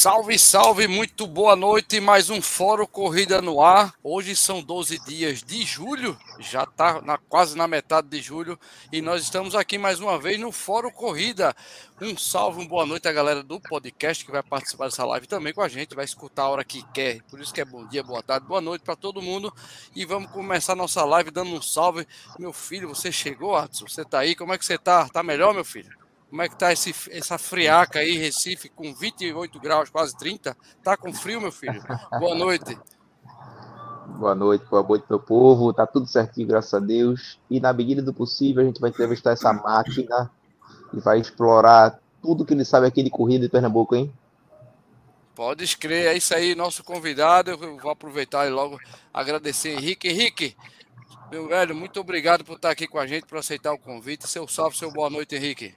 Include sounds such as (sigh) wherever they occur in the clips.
Salve, salve, muito boa noite. Mais um Fórum Corrida no ar. Hoje são 12 dias de julho, já está na, quase na metade de julho, e nós estamos aqui mais uma vez no Fórum Corrida. Um salve, uma boa noite a galera do podcast que vai participar dessa live também com a gente, vai escutar a hora que quer. Por isso que é bom dia, boa tarde, boa noite para todo mundo. E vamos começar nossa live dando um salve. Meu filho, você chegou, Adson? Você está aí? Como é que você está? Tá melhor, meu filho? Como é que tá esse, essa friaca aí, Recife, com 28 graus, quase 30? Tá com frio, meu filho? Boa noite. Boa noite, boa noite, meu povo. Tá tudo certinho, graças a Deus. E na medida do possível, a gente vai entrevistar essa máquina e vai explorar tudo que ele sabe aqui de corrida de Pernambuco, hein? Pode escrever, é isso aí, nosso convidado. Eu vou aproveitar e logo agradecer Henrique. Henrique, meu velho, muito obrigado por estar aqui com a gente, por aceitar o convite. Seu salve, seu boa noite, Henrique.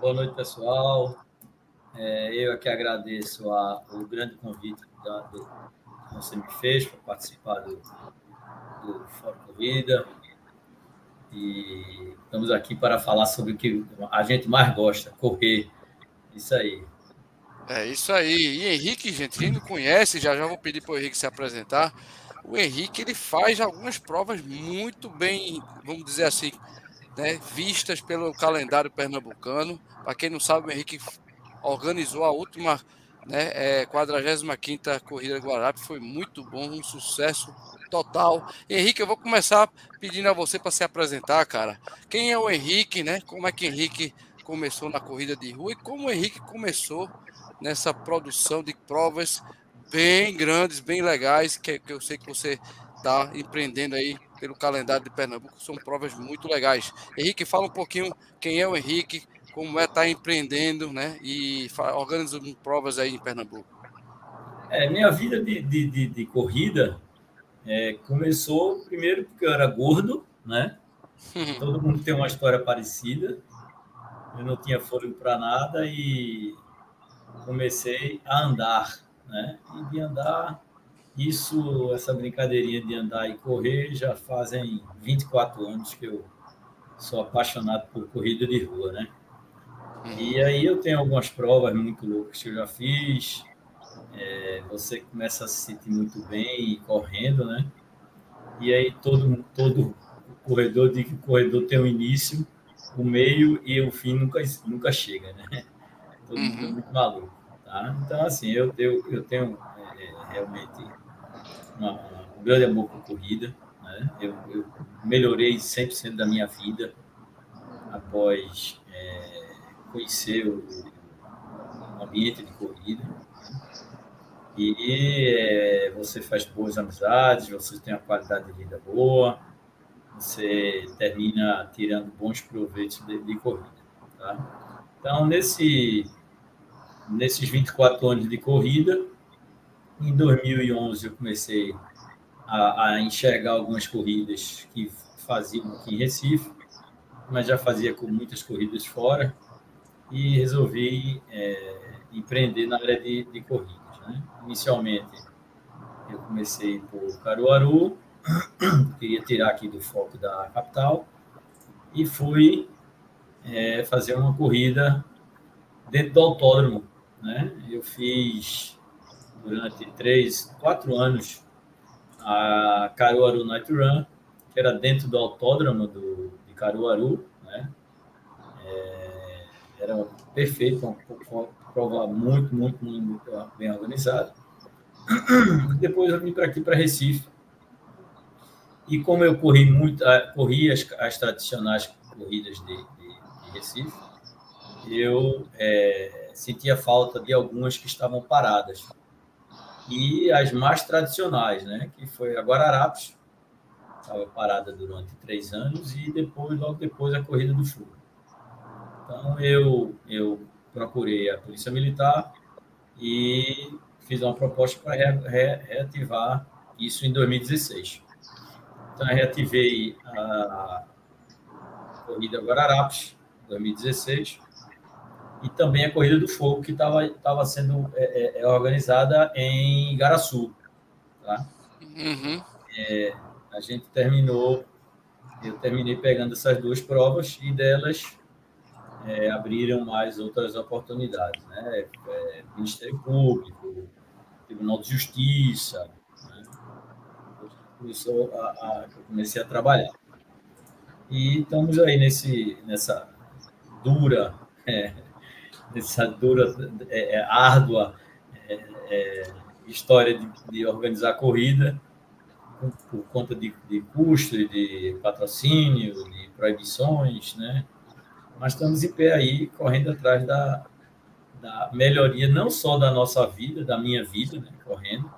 Boa noite, pessoal. É, eu aqui agradeço a, o grande convite da, do, que você me fez para participar do, do Fórum Corrida. E estamos aqui para falar sobre o que a gente mais gosta, correr. Isso aí. É isso aí. E Henrique, gente, quem não conhece, já já vou pedir para o Henrique se apresentar. O Henrique ele faz algumas provas muito bem, vamos dizer assim, né, vistas pelo calendário pernambucano. Para quem não sabe, o Henrique organizou a última né, é, 45 Corrida Guarapes, foi muito bom, um sucesso total. Henrique, eu vou começar pedindo a você para se apresentar, cara. Quem é o Henrique, né? Como é que Henrique começou na corrida de rua e como o Henrique começou nessa produção de provas bem grandes, bem legais, que, que eu sei que você está empreendendo aí pelo calendário de Pernambuco, são provas muito legais. Henrique, fala um pouquinho quem é o Henrique, como é estar tá empreendendo, né? E organizando provas aí em Pernambuco. É, minha vida de, de, de, de corrida é, começou primeiro porque eu era gordo, né? Todo mundo tem uma história parecida. Eu não tinha fôlego para nada e comecei a andar, né? E de andar isso, essa brincadeirinha de andar e correr, já fazem 24 anos que eu sou apaixonado por corrida de rua, né? E aí eu tenho algumas provas muito loucas que eu já fiz. É, você começa a se sentir muito bem correndo, né? E aí todo, todo corredor diz que o corredor tem um início, o meio e o fim nunca, nunca chega, né? Todo mundo é uhum. muito maluco, tá? Então, assim, eu, eu, eu tenho é, realmente uma, um grande amor por corrida. Né? Eu, eu, melhorei 100% da minha vida após é, conhecer o, o, ambiente de corrida. E é, você faz boas amizades, você tem uma qualidade de vida boa, você termina tirando bons proveitos de, de corrida. Tá? Então, nesse, nesses 24 anos de corrida, em 2011 eu comecei a, a, enxergar algumas corridas que faziam aqui em Recife, mas já fazia com muitas corridas fora e resolvi é, empreender na área de, de corridas. Né? Inicialmente eu comecei por Caruaru, (coughs) queria tirar aqui do foco da capital e fui é, fazer uma corrida dentro do autódromo. Né? Eu fiz durante três, quatro anos a Caruaru Night Run, que era dentro do autódromo do, de Caruaru, né? É, era perfeito, uma prova muito, muito, muito bem organizada. (clears throat) Depois eu vim para aqui, para Recife. E como eu corri muito, corri as, as tradicionais corridas de, de, de Recife, eu é, sentia falta de algumas que estavam paradas e as mais tradicionais, né? Que foi a Guararapes, estava parada durante três anos e depois, logo depois, a corrida do fogo. Então eu eu procurei a polícia militar e fiz uma proposta para re, re, reativar isso em 2016. Então reativei a corrida Guararapes 2016 e também a Corrida do Fogo, que estava sendo é, é, é, organizada em Igaraçu. Tá? Uhum. É, a gente terminou, eu terminei pegando essas duas provas e delas é, abriram mais outras oportunidades, né? É, Ministério Público, Tribunal de Justiça, né? Começou a, comecei a trabalhar. E estamos aí nesse, nessa dura, é, nessa dura, é, é árdua é, é, história de, de, organizar corrida, por, por conta de, de custo, de patrocínio, de proibições, né? Mas estamos em pé aí, correndo atrás da, da melhoria, não só da nossa vida, da minha vida, né? correndo,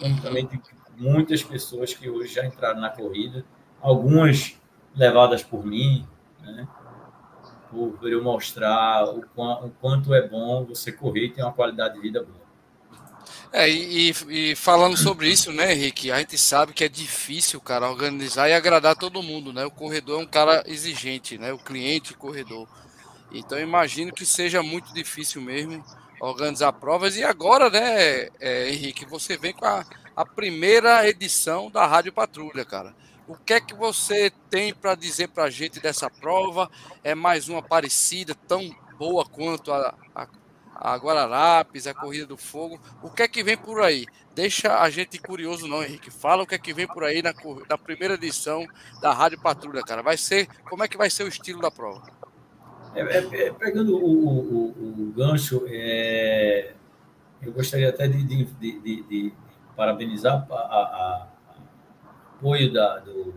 como também de muitas pessoas que hoje já entraram na corrida, algumas levadas por mim, né? Por eu mostrar o, o quanto é bom você correr e ter uma qualidade de vida boa. É, e, e, falando sobre isso, né, Henrique, a gente sabe que é difícil, cara, organizar e agradar todo mundo, né? O corredor é um cara exigente, né? O cliente corredor. Então imagino que seja muito difícil mesmo organizar provas. E agora, né, é, Henrique, você vem com a, a primeira edição da Rádio Patrulha, cara. O que é que você tem para dizer para a gente dessa prova? É mais uma parecida, tão boa quanto a, a, a Guararapes, a Corrida do Fogo. O que é que vem por aí? Deixa a gente curioso, não, Henrique. Fala o que é que vem por aí na, na primeira edição da Rádio Patrulha, cara. Vai ser. Como é que vai ser o estilo da prova? É, é, é, pegando o, o, o gancho, é, eu gostaria até de, de, de, de parabenizar a, a, apoio da, do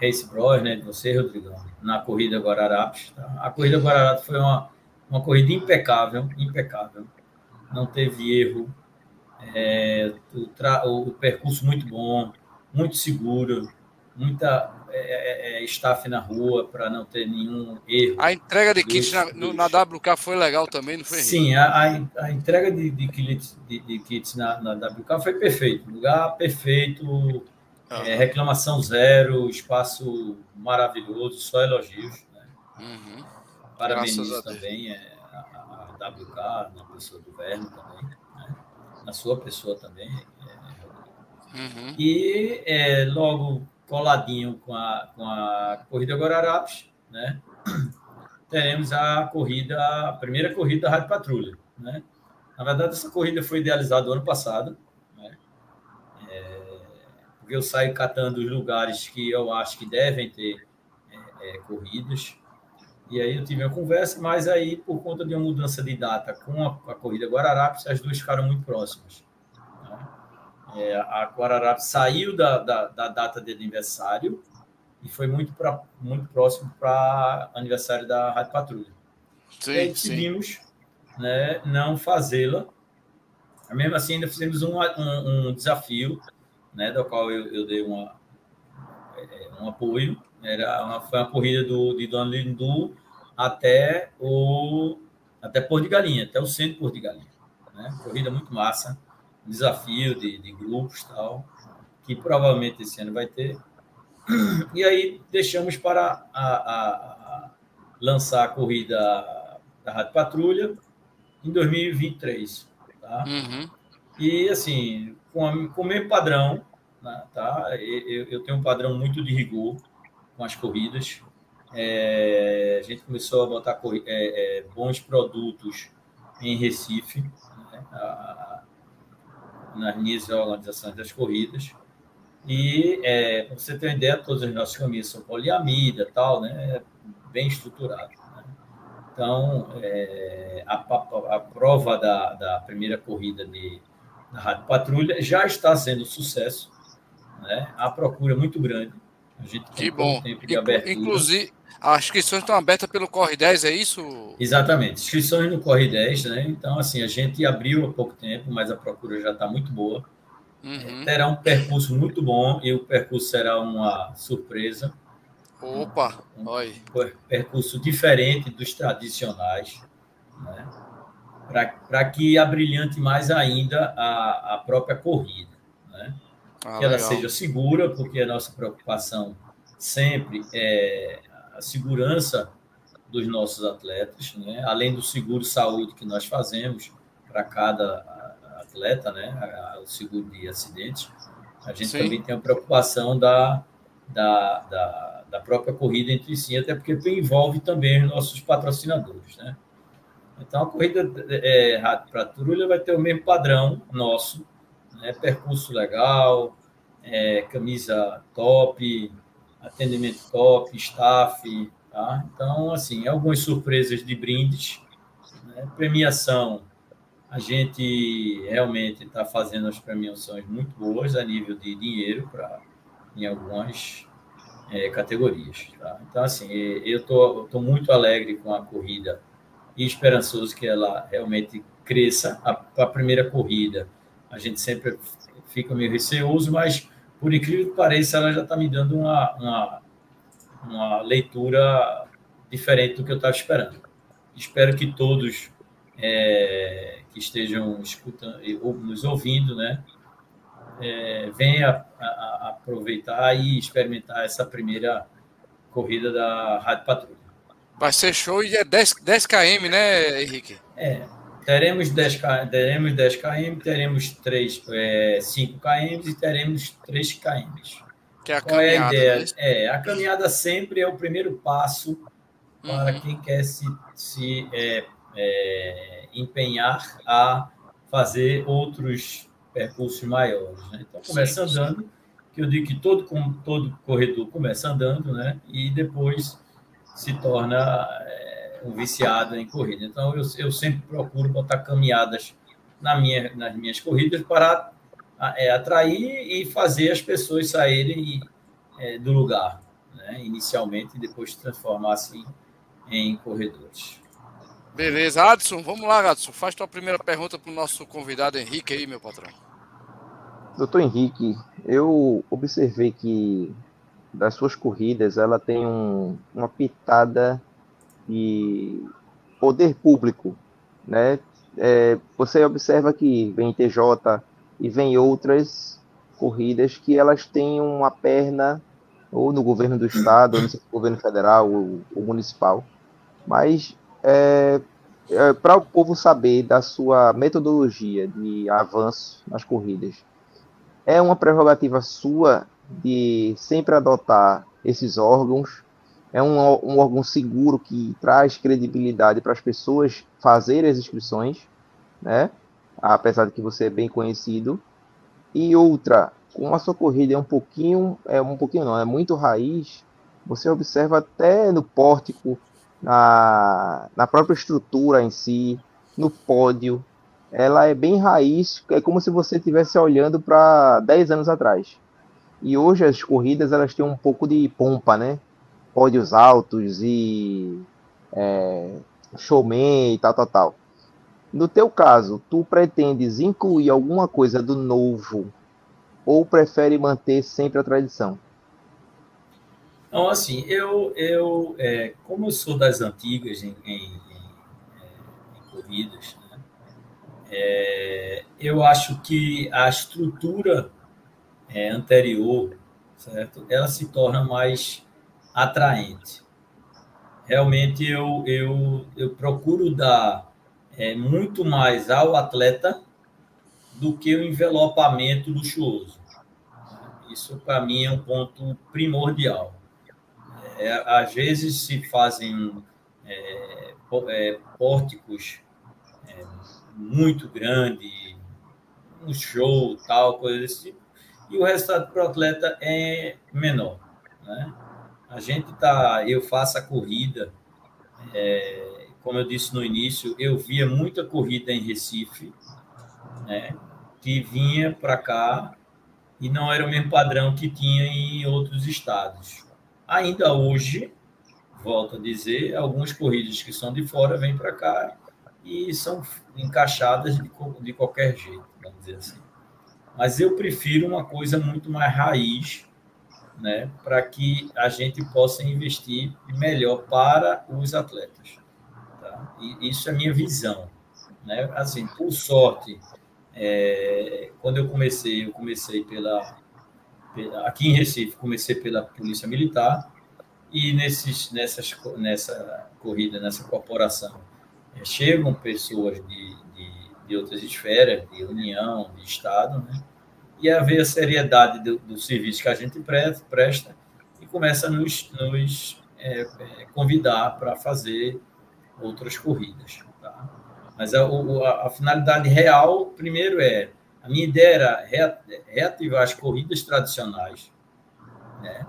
Race Bros, né, de você, Rodrigão, na corrida Guararapes. Tá? A corrida Guararapes foi uma, uma corrida impecável, impecável. Não teve erro. É, o, o, percurso muito bom, muito seguro, muita é, é, é staff na rua para não ter nenhum erro. A entrega de kits na, na, WK foi legal também, não foi? Sim, a, a, a entrega de, de, kits, de, de kits na, na, WK foi perfeito, lugar perfeito, é, reclamação zero, espaço maravilhoso, só elogios. Né? Uhum. Parabéns também é, a, a, WK, na pessoa do Verno também, né? na sua pessoa também. É, uhum. E é, logo coladinho com a, com a corrida Guararapes, né? teremos a corrida, a primeira corrida da Rádio Patrulha. Né? Na verdade, essa corrida foi idealizada ano passado, é, porque eu saio catando os lugares que eu acho que devem ter é, é, corridas. E aí eu tive uma conversa, mas aí, por conta de uma mudança de data com a, a corrida Guararapes, as duas ficaram muito próximas. É, a Guararapes saiu da, da, da, data de aniversário e foi muito, pra, muito próximo para aniversário da Rádio Patrulha. Sim, e aí decidimos né, não fazê-la. Mesmo assim, ainda fizemos um, um, um desafio, né, do qual eu, eu dei uma, é, um apoio. Era uma, foi uma corrida do, de Dona Lindu até o até Porto de Galinha, até o centro de Porto de Galinha. Né? Corrida muito massa desafio de, de grupos tal, que provavelmente esse ano vai ter. E aí deixamos para a, a, a lançar a corrida da Rádio Patrulha em 2023. Tá? Uhum. E assim, com, a, com o mesmo padrão, tá? Eu, eu, tenho um padrão muito de rigor com as corridas. É, a gente começou a botar é, é, bons produtos em Recife. Né? A, nas minhas das corridas. E, é, para você ter uma ideia, todas as nossas camisas são poliamida, tal, né? bem estruturado. Né? Então, é, a, a, a, prova da, da primeira corrida de, da Rádio Patrulha já está sendo um sucesso. Né? A procura é muito grande. A gente tem que bom. tempo de abertura. Inclusive, as inscrições estão abertas pelo Corre 10, é isso? Exatamente, inscrições no Corre 10, né? Então, assim, a gente abriu há pouco tempo, mas a procura já está muito boa. Uhum. Terá um percurso muito bom e o percurso será uma surpresa. Opa! Um, um percurso diferente dos tradicionais, né? Para que abrilhante mais ainda a, a própria corrida. Ah, que ela legal. seja segura, porque a nossa preocupação sempre é a segurança dos nossos atletas, né? além do seguro saúde que nós fazemos para cada atleta, né? o seguro de acidentes, a gente Sim. também tem a preocupação da, da, da, da própria corrida entre si, até porque envolve também os nossos patrocinadores, né? Então, a corrida é, Rádio para Turulha vai ter o mesmo padrão nosso, né? percurso legal, é, camisa top, atendimento top, staff, tá? Então, assim, algumas surpresas de brindes, né? premiação, a gente realmente está fazendo as premiações muito boas a nível de dinheiro para em algumas é, categorias. Tá? Então, assim, eu tô, tô muito alegre com a corrida e esperançoso que ela realmente cresça. A, a primeira corrida, a gente sempre fica meio receoso, mas, por incrível que pareça, ela já está me dando uma, uma, uma leitura diferente do que eu estava esperando. Espero que todos é, que estejam escutando, nos ouvindo, né, é, venha a, a aproveitar e experimentar essa primeira corrida da Rádio Patrulha. Vai ser show e é 10, 10 km, né, Henrique? É, teremos 10, teremos 10 km, teremos 3, é, 5 km e teremos 3 km. Que é a Qual caminhada. É a, ideia? Né? É, a caminhada sempre é o primeiro passo para uhum. quem quer se, se é, é, empenhar a fazer outros percursos maiores. Né? Então, começa sim, andando, sim. que eu digo que todo, todo corredor começa andando, né? e depois se torna é, um viciado em corrida. Então, eu, eu sempre procuro botar caminhadas na minha, nas minhas corridas para é, atrair e fazer as pessoas saírem é, do lugar, né? inicialmente, e depois transformar assim em corredores. Beleza, Adson, vamos lá, Adson. Faz tua primeira pergunta para o nosso convidado Henrique aí, meu patrão. Doutor Henrique, eu observei que das suas corridas ela tem um, uma pitada de poder público, né? É, você observa que vem TJ e vem outras corridas que elas têm uma perna ou no governo do estado, ou no governo federal ou, ou municipal, mas é, é, para o povo saber da sua metodologia de avanço nas corridas, é uma prerrogativa sua de sempre adotar esses órgãos? É um, um órgão seguro que traz credibilidade para as pessoas fazerem as inscrições, né? apesar de que você é bem conhecido. E outra, como a sua corrida é um pouquinho, é um pouquinho não, é muito raiz, você observa até no pórtico na, na própria estrutura em si, no pódio. Ela é bem raiz, é como se você estivesse olhando para 10 anos atrás. E hoje as corridas elas têm um pouco de pompa, né? Pódios altos e é, showman e tal, tal, tal. No teu caso, tu pretendes incluir alguma coisa do novo ou prefere manter sempre a tradição? Então, assim, eu, eu é, como eu sou das antigas em, em, em, em corridas, né, é, eu acho que a estrutura é, anterior, certo? Ela se torna mais atraente. Realmente, eu, eu, eu procuro dar é, muito mais ao atleta do que o envelopamento luxuoso. Isso, para mim, é um ponto primordial é, às vezes se fazem é, é, pórticos é, muito grandes, um show, tal, coisa desse tipo, e o resultado para o atleta é menor. Né? A gente tá, eu faço a corrida, é, como eu disse no início, eu via muita corrida em Recife, né, que vinha para cá e não era o mesmo padrão que tinha em outros estados. Ainda hoje, volto a dizer, algumas corridas que são de fora vêm para cá e são encaixadas de, de qualquer jeito, vamos dizer assim. Mas eu prefiro uma coisa muito mais raiz, né, para que a gente possa investir melhor para os atletas. Tá? E isso é a minha visão. Né? Assim, por sorte, é, quando eu comecei, eu comecei pela aqui em Recife, comecei pela Polícia Militar e nesses, nessas, nessa corrida, nessa corporação, é, chegam pessoas de, de, de, outras esferas, de União, de Estado, né? E a ver a seriedade do, do serviço que a gente presta, começa a nos, nos é, é, convidar para fazer outras corridas. Tá? Mas a, a, a, finalidade real, primeiro, é a minha ideia era reativar as corridas tradicionais, né?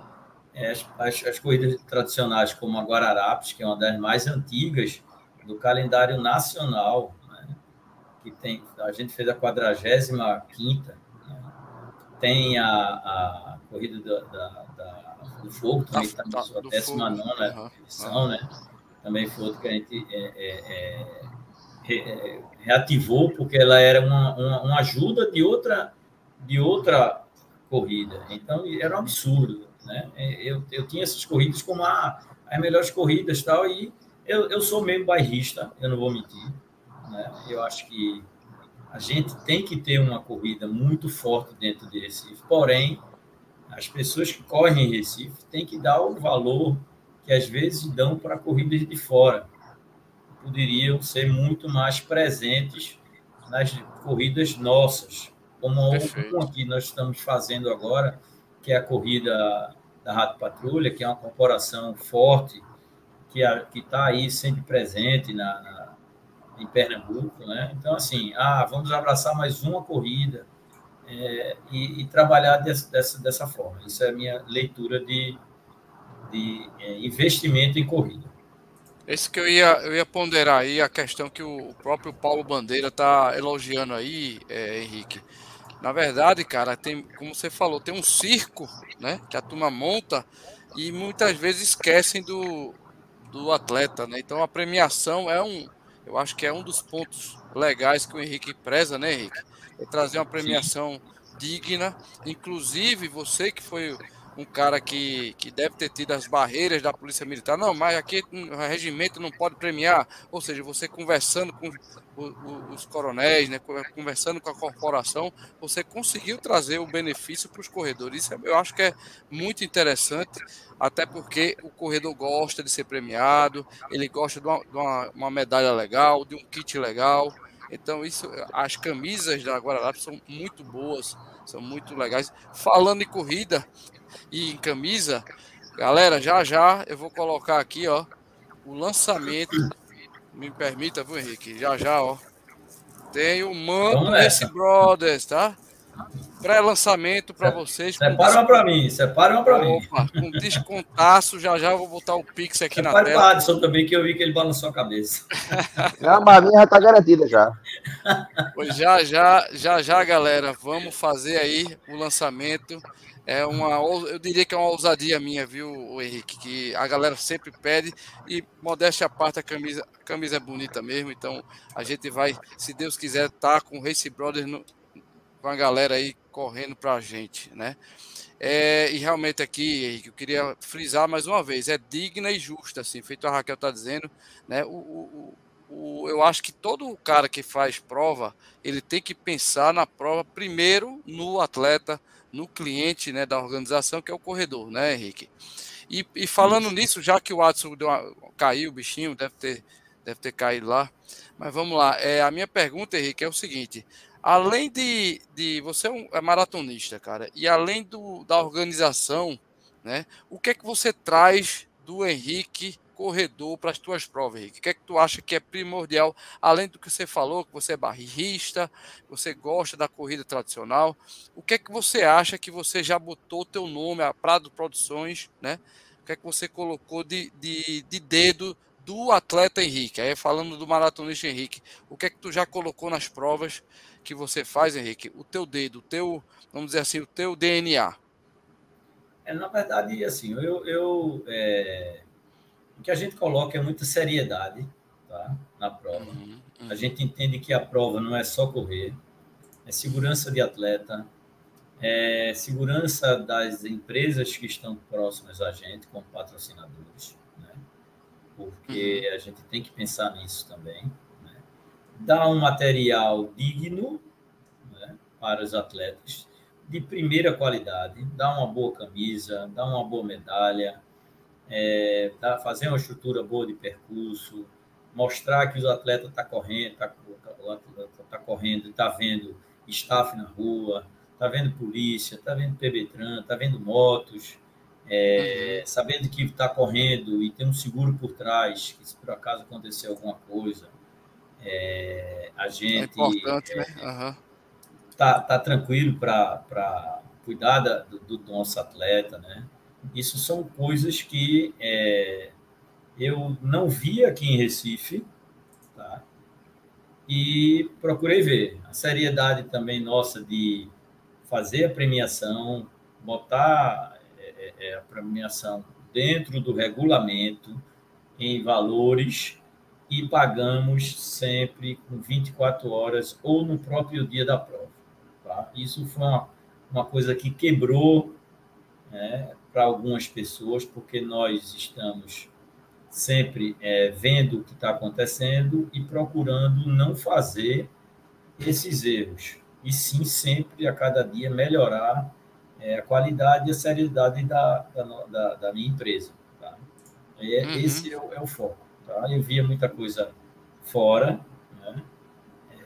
É, as, as, as, corridas tradicionais como a Guararapes, que é uma das mais antigas do calendário nacional, né? que tem, a gente fez a 45 quinta? Tem a, a corrida da, da, da, do fogo, também está na sua 19 edição, uhum. né? também foi outra que a gente é, é, é, é, reativou, porque ela era uma, uma, uma ajuda de outra, de outra corrida, então era um absurdo né? É, eu, eu tinha essas corridas como a, as melhores corridas tal, e eu, eu sou meio bairrista, eu não vou mentir. Né? Eu acho que a gente tem que ter uma corrida muito forte dentro de Recife, porém, as pessoas que correm em Recife têm que dar o valor que às vezes dão para corridas de fora. Poderiam ser muito mais presentes nas corridas nossas, como uma que nós estamos fazendo agora, que é a corrida da Rato Patrulha, que é uma corporação forte, que está aí sempre presente na, na, em Pernambuco. Né? Então, assim, ah, vamos abraçar mais uma corrida é, e, e, trabalhar dessa, dessa, dessa forma. Isso é a minha leitura de, de é, investimento em corrida. Esse que eu ia, eu ia ponderar aí, a questão que o próprio Paulo Bandeira está elogiando aí, é, Henrique. Na verdade, cara, tem, como você falou, tem um circo, né? Que a turma monta e muitas vezes esquecem do, do atleta, né? Então a premiação é um, eu acho que é um dos pontos legais que o Henrique preza, né, Henrique? É trazer uma premiação digna. Inclusive, você que foi um cara que, que deve ter tido as barreiras da Polícia Militar. Não, mas aqui o regimento não pode premiar. Ou seja, você conversando com os coronéis, né, conversando com a corporação, você conseguiu trazer o benefício para os corredores. Isso é, eu acho que é muito interessante, até porque o corredor gosta de ser premiado, ele gosta de uma, de uma, uma medalha legal, de um kit legal. Então, isso, as camisas da Guararapes são muito boas, são muito legais. Falando em corrida, e em camisa, galera, já já eu vou colocar aqui, ó, o lançamento. Me permita, viu, Henrique? Já já, ó. Tem o mano Race Brothers, tá? Pré-lançamento para vocês. Separa uma para mim, separa uma para mim. Com descontaço, já já eu vou botar o Pix aqui separa na tela. Separa Adson também, que eu vi que ele balançou a cabeça. (laughs) Não, mas a minha já tá garantida já. Pois já, já, já, já, galera. Vamos fazer aí o lançamento é uma, eu diria que é uma ousadia minha, viu, Henrique? Que a galera sempre pede e modéstia à parte a camisa, a camisa é bonita mesmo, então a gente vai, se Deus quiser, estar tá com o Race Brothers no, com a galera aí correndo para a gente, né? É, e realmente aqui, Henrique, eu queria frisar mais uma vez, é digna e justa, assim, feito a Raquel está dizendo, né? O, o, o, eu acho que todo cara que faz prova, ele tem que pensar na prova primeiro no atleta, no cliente né, da organização, que é o corredor, né, Henrique? E, e falando nisso, já que o Watson uma, caiu, o bichinho deve ter, deve ter caído lá, mas vamos lá. É, a minha pergunta, Henrique, é o seguinte: além de, de você é, um, é maratonista, cara, e além do, da organização, né, o que é que você traz do Henrique corredor para as tuas provas, Henrique? O que é que tu acha que é primordial, além do que você falou, que você é barrista, você gosta da corrida tradicional, o que é que você acha que você já botou teu nome, a Prado Produções, né? O que é que você colocou de, de, de dedo do atleta Henrique? Aí falando do maratonista Henrique, o que é que tu já colocou nas provas que você faz, Henrique? O teu dedo, o teu, vamos dizer assim, o teu DNA. É, na verdade, assim, eu, eu é o que a gente coloca é muita seriedade tá? na prova. Uhum, uhum. A gente entende que a prova não é só correr, é segurança de atleta, é segurança das empresas que estão próximas a gente, como patrocinadores, né? porque uhum. a gente tem que pensar nisso também. Né? Dar um material digno né, para os atletas, de primeira qualidade, dar uma boa camisa, dar uma boa medalha, é, tá, fazer uma estrutura boa de percurso, mostrar que os atletas estão tá correndo, está tá correndo, está vendo staff na rua, está vendo polícia, está vendo PBTran, está vendo motos, é, uhum. sabendo que está correndo e tem um seguro por trás, que se por acaso acontecer alguma coisa, é, a gente é né? Uhum. tá, tá tranquilo para cuidar da, do, do, nosso atleta, né? Isso são coisas que é, eu não vi aqui em Recife, tá? E procurei ver a seriedade também nossa de fazer a premiação, botar é, é, a premiação dentro do regulamento, em valores, e pagamos sempre com 24 horas ou no próprio dia da prova. Tá? Isso foi uma, uma coisa que quebrou né, para algumas pessoas, porque nós estamos sempre é, vendo o que está acontecendo e procurando não fazer esses erros, e sim sempre a cada dia melhorar é, a qualidade e a seriedade da, da, da minha empresa. Tá? É, uhum. Esse é o, é o, foco. Tá? Eu via muita coisa fora né,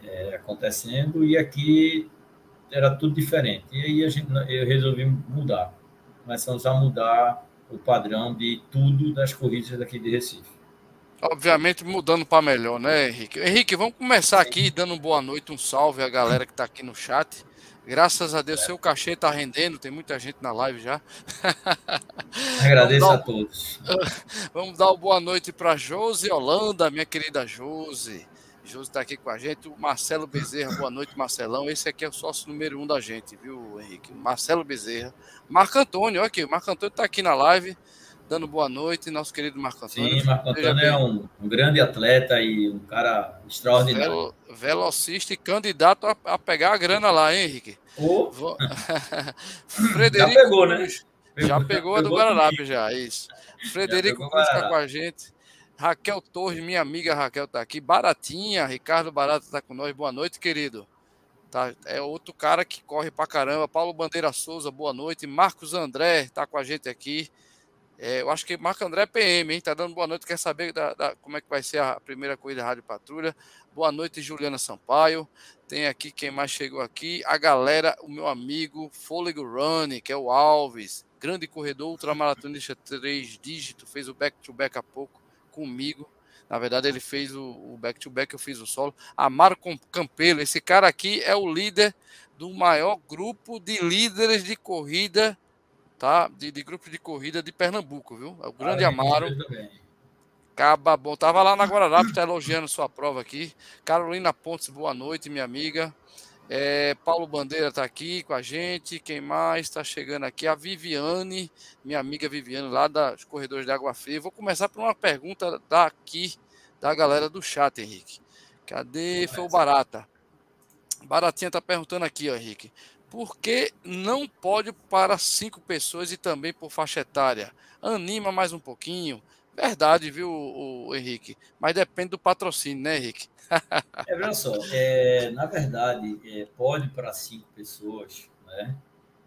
é, acontecendo e aqui era tudo diferente. E aí gente, eu resolvi mudar. Começamos a mudar o padrão de tudo das corridas daqui de Recife. Obviamente mudando para melhor, né, Henrique? Henrique, vamos começar aqui dando boa noite, um salve à galera que está aqui no chat. Graças a Deus, é. seu cachê está rendendo, tem muita gente na live já. (laughs) Agradeço a todos. (laughs) Vamos dar uma boa noite para Josi Holanda, minha querida Josi. Josi está aqui com a gente. O Marcelo Bezerra, boa noite, Marcelão. Esse aqui é o sócio número um da gente, viu, Henrique? Marcelo Bezerra. Marco Antônio, olha aqui, o Marco Antônio está aqui na live, dando boa noite, nosso querido Marco Antônio. Sim, Marco Antônio é um, um, grande atleta e um cara extraordinário. Velo, velocista e candidato a, a, pegar a grana lá, hein, Henrique? Oh. (laughs) Frederico. Já pegou, né? Já pegou a do Guararapes, já, isso. Frederico Cruz está com a gente. Raquel Torres, minha amiga Raquel está aqui. Baratinha, Ricardo Barata está com nós. Boa noite, querido. Tá, é outro cara que corre pra caramba. Paulo Bandeira Souza, boa noite. Marcos André está com a gente aqui. É, eu acho que Marco André é PM, hein? Tá dando boa noite. Quer saber da, da, como é que vai ser a primeira corrida da Rádio Patrulha? Boa noite, Juliana Sampaio. Tem aqui quem mais chegou aqui. A galera, o meu amigo Fôlego Running, que é o Alves, grande corredor ultramaratonista três dígitos, fez o back-to-back -back há pouco comigo. Na verdade, ele fez o back-to-back, -back, eu fiz o solo. Amaro Campelo, esse cara aqui é o líder do maior grupo de líderes de corrida, tá? De, de grupo de corrida de Pernambuco, viu? É o grande ah, Amaro. Caba bom. Tava lá na Guararapes, tá elogiando sua prova aqui. Carolina Pontes, boa noite, minha amiga. É, Paulo Bandeira está aqui com a gente. Quem mais está chegando aqui? A Viviane, minha amiga Viviane, lá dos Corredores de Água Fria. Vou começar por uma pergunta daqui, da galera do chat, Henrique. Cadê? Foi o Barata. Baratinha está perguntando aqui, ó, Henrique. Por que não pode para cinco pessoas e também por faixa etária? Anima mais um pouquinho. Verdade, viu, o Henrique? Mas depende do patrocínio, né, Henrique? (laughs) É, veja só, é, na verdade, é, pode para cinco pessoas, né?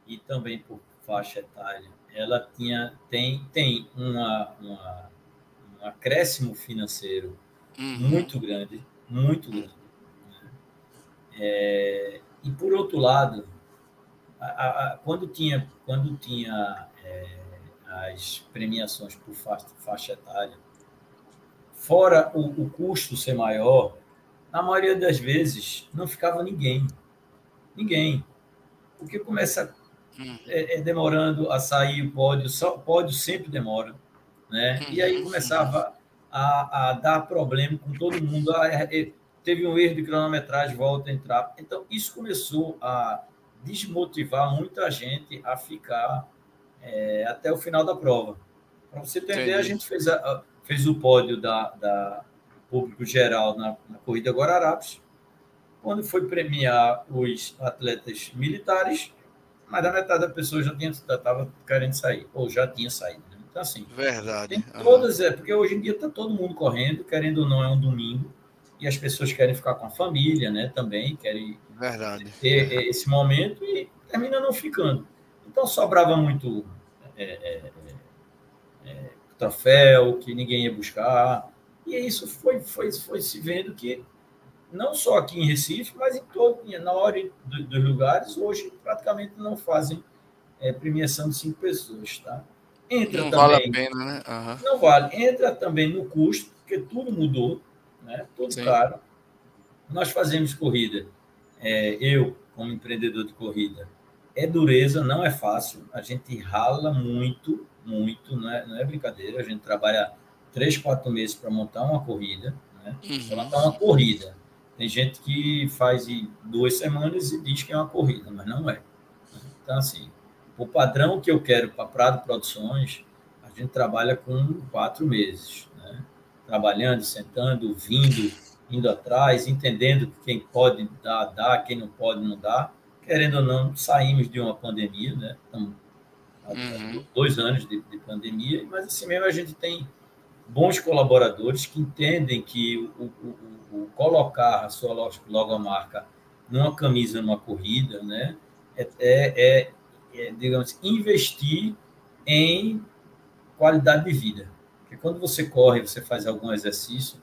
E também por faixa etária, ela tinha, tem, tem uma, uma, um acréscimo financeiro uhum. muito grande, muito grande. Né? É, e por outro lado, a, a, quando tinha, quando tinha é, as premiações por faixa, faixa etária, fora o, o custo ser maior, na maioria das vezes, não ficava ninguém. Ninguém. Porque começa hum. é, é, demorando a sair o pódio, só, o pódio sempre demora. Né? E aí uhum. começava a, a dar problema com todo mundo. Ah, é, é, teve um erro de cronometragem, volta a entrar. Então, isso começou a desmotivar muita gente a ficar é, até o final da prova. Para você entender, Entendi. a gente fez, a, fez o pódio da, da, público geral na, na corrida Guararapes, quando foi premiar os atletas militares, mais da metade da pessoa já estava querendo sair, ou já tinha saído. Né? Então, assim, verdade. Tem todas, é, porque hoje em dia está todo mundo correndo, querendo ou não, é um domingo, e as pessoas querem ficar com a família, né? Também querem verdade. ter esse momento e termina não ficando. Então sobrava muito é, é, é, é troféu que ninguém ia buscar. E isso foi, foi, foi se vendo que, não só aqui em Recife, mas em todo, na hora dos lugares, hoje praticamente não fazem é, premiação de cinco pessoas. Tá? Entra não também, vale a pena, né? Uhum. Não vale. Entra também no custo, porque tudo mudou, né? Tudo Sim. caro. Nós fazemos corrida. É, eu, como empreendedor de corrida, é dureza, não é fácil. A gente rala muito, muito, não é, não é brincadeira. A gente trabalha três, quatro meses para montar uma corrida, né? Uhum. Para montar uma corrida. Tem gente que faz em duas semanas e diz que é uma corrida, mas não é. Então, assim, o padrão que eu quero para Prado Produções, a gente trabalha com quatro meses, né? Trabalhando, sentando, vindo, indo atrás, entendendo que quem pode dar, dá, quem não pode, não dá. Querendo ou não, saímos de uma pandemia, né? Estamos há uhum. dois anos de, de, pandemia, mas assim mesmo a gente tem bons colaboradores que entendem que o, o, o colocar a sua logomarca numa camisa, numa corrida, né? é, é, é é, digamos, investir em qualidade de vida. Porque quando você corre, você faz algum exercício,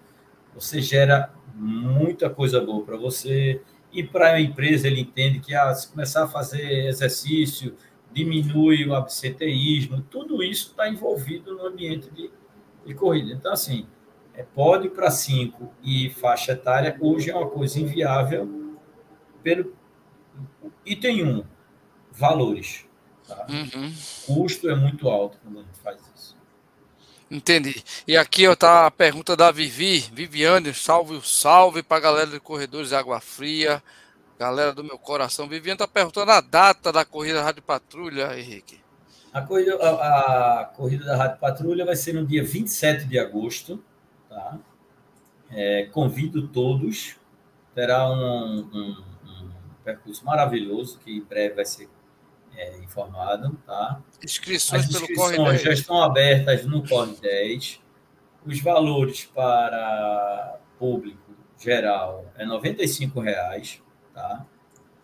você gera muita coisa boa para você e para a empresa ele entende que ah, se começar a fazer exercício diminui o absenteísmo, tudo isso está envolvido no ambiente de, de corrida. Então, assim, é, pode para cinco e faixa etária hoje é uma coisa inviável pelo item 1, um, valores. Tá? Uhum. Custo é muito alto quando a gente faz isso. Entendi. E aqui está a pergunta da Vivi, Viviane, salve, salve para a galera de Corredores Água Fria, galera do meu coração. Viviane está perguntando a data da corrida Rádio Patrulha, Henrique. A corrida, a, a corrida da Rádio Patrulha vai ser no dia 27 de agosto. Tá? É, convido todos. Terá um, um, um percurso maravilhoso que em breve vai ser é, informado, tá? Inscrições, As inscrições já estão abertas no Corre 10. Os valores para público geral é R$ reais, tá?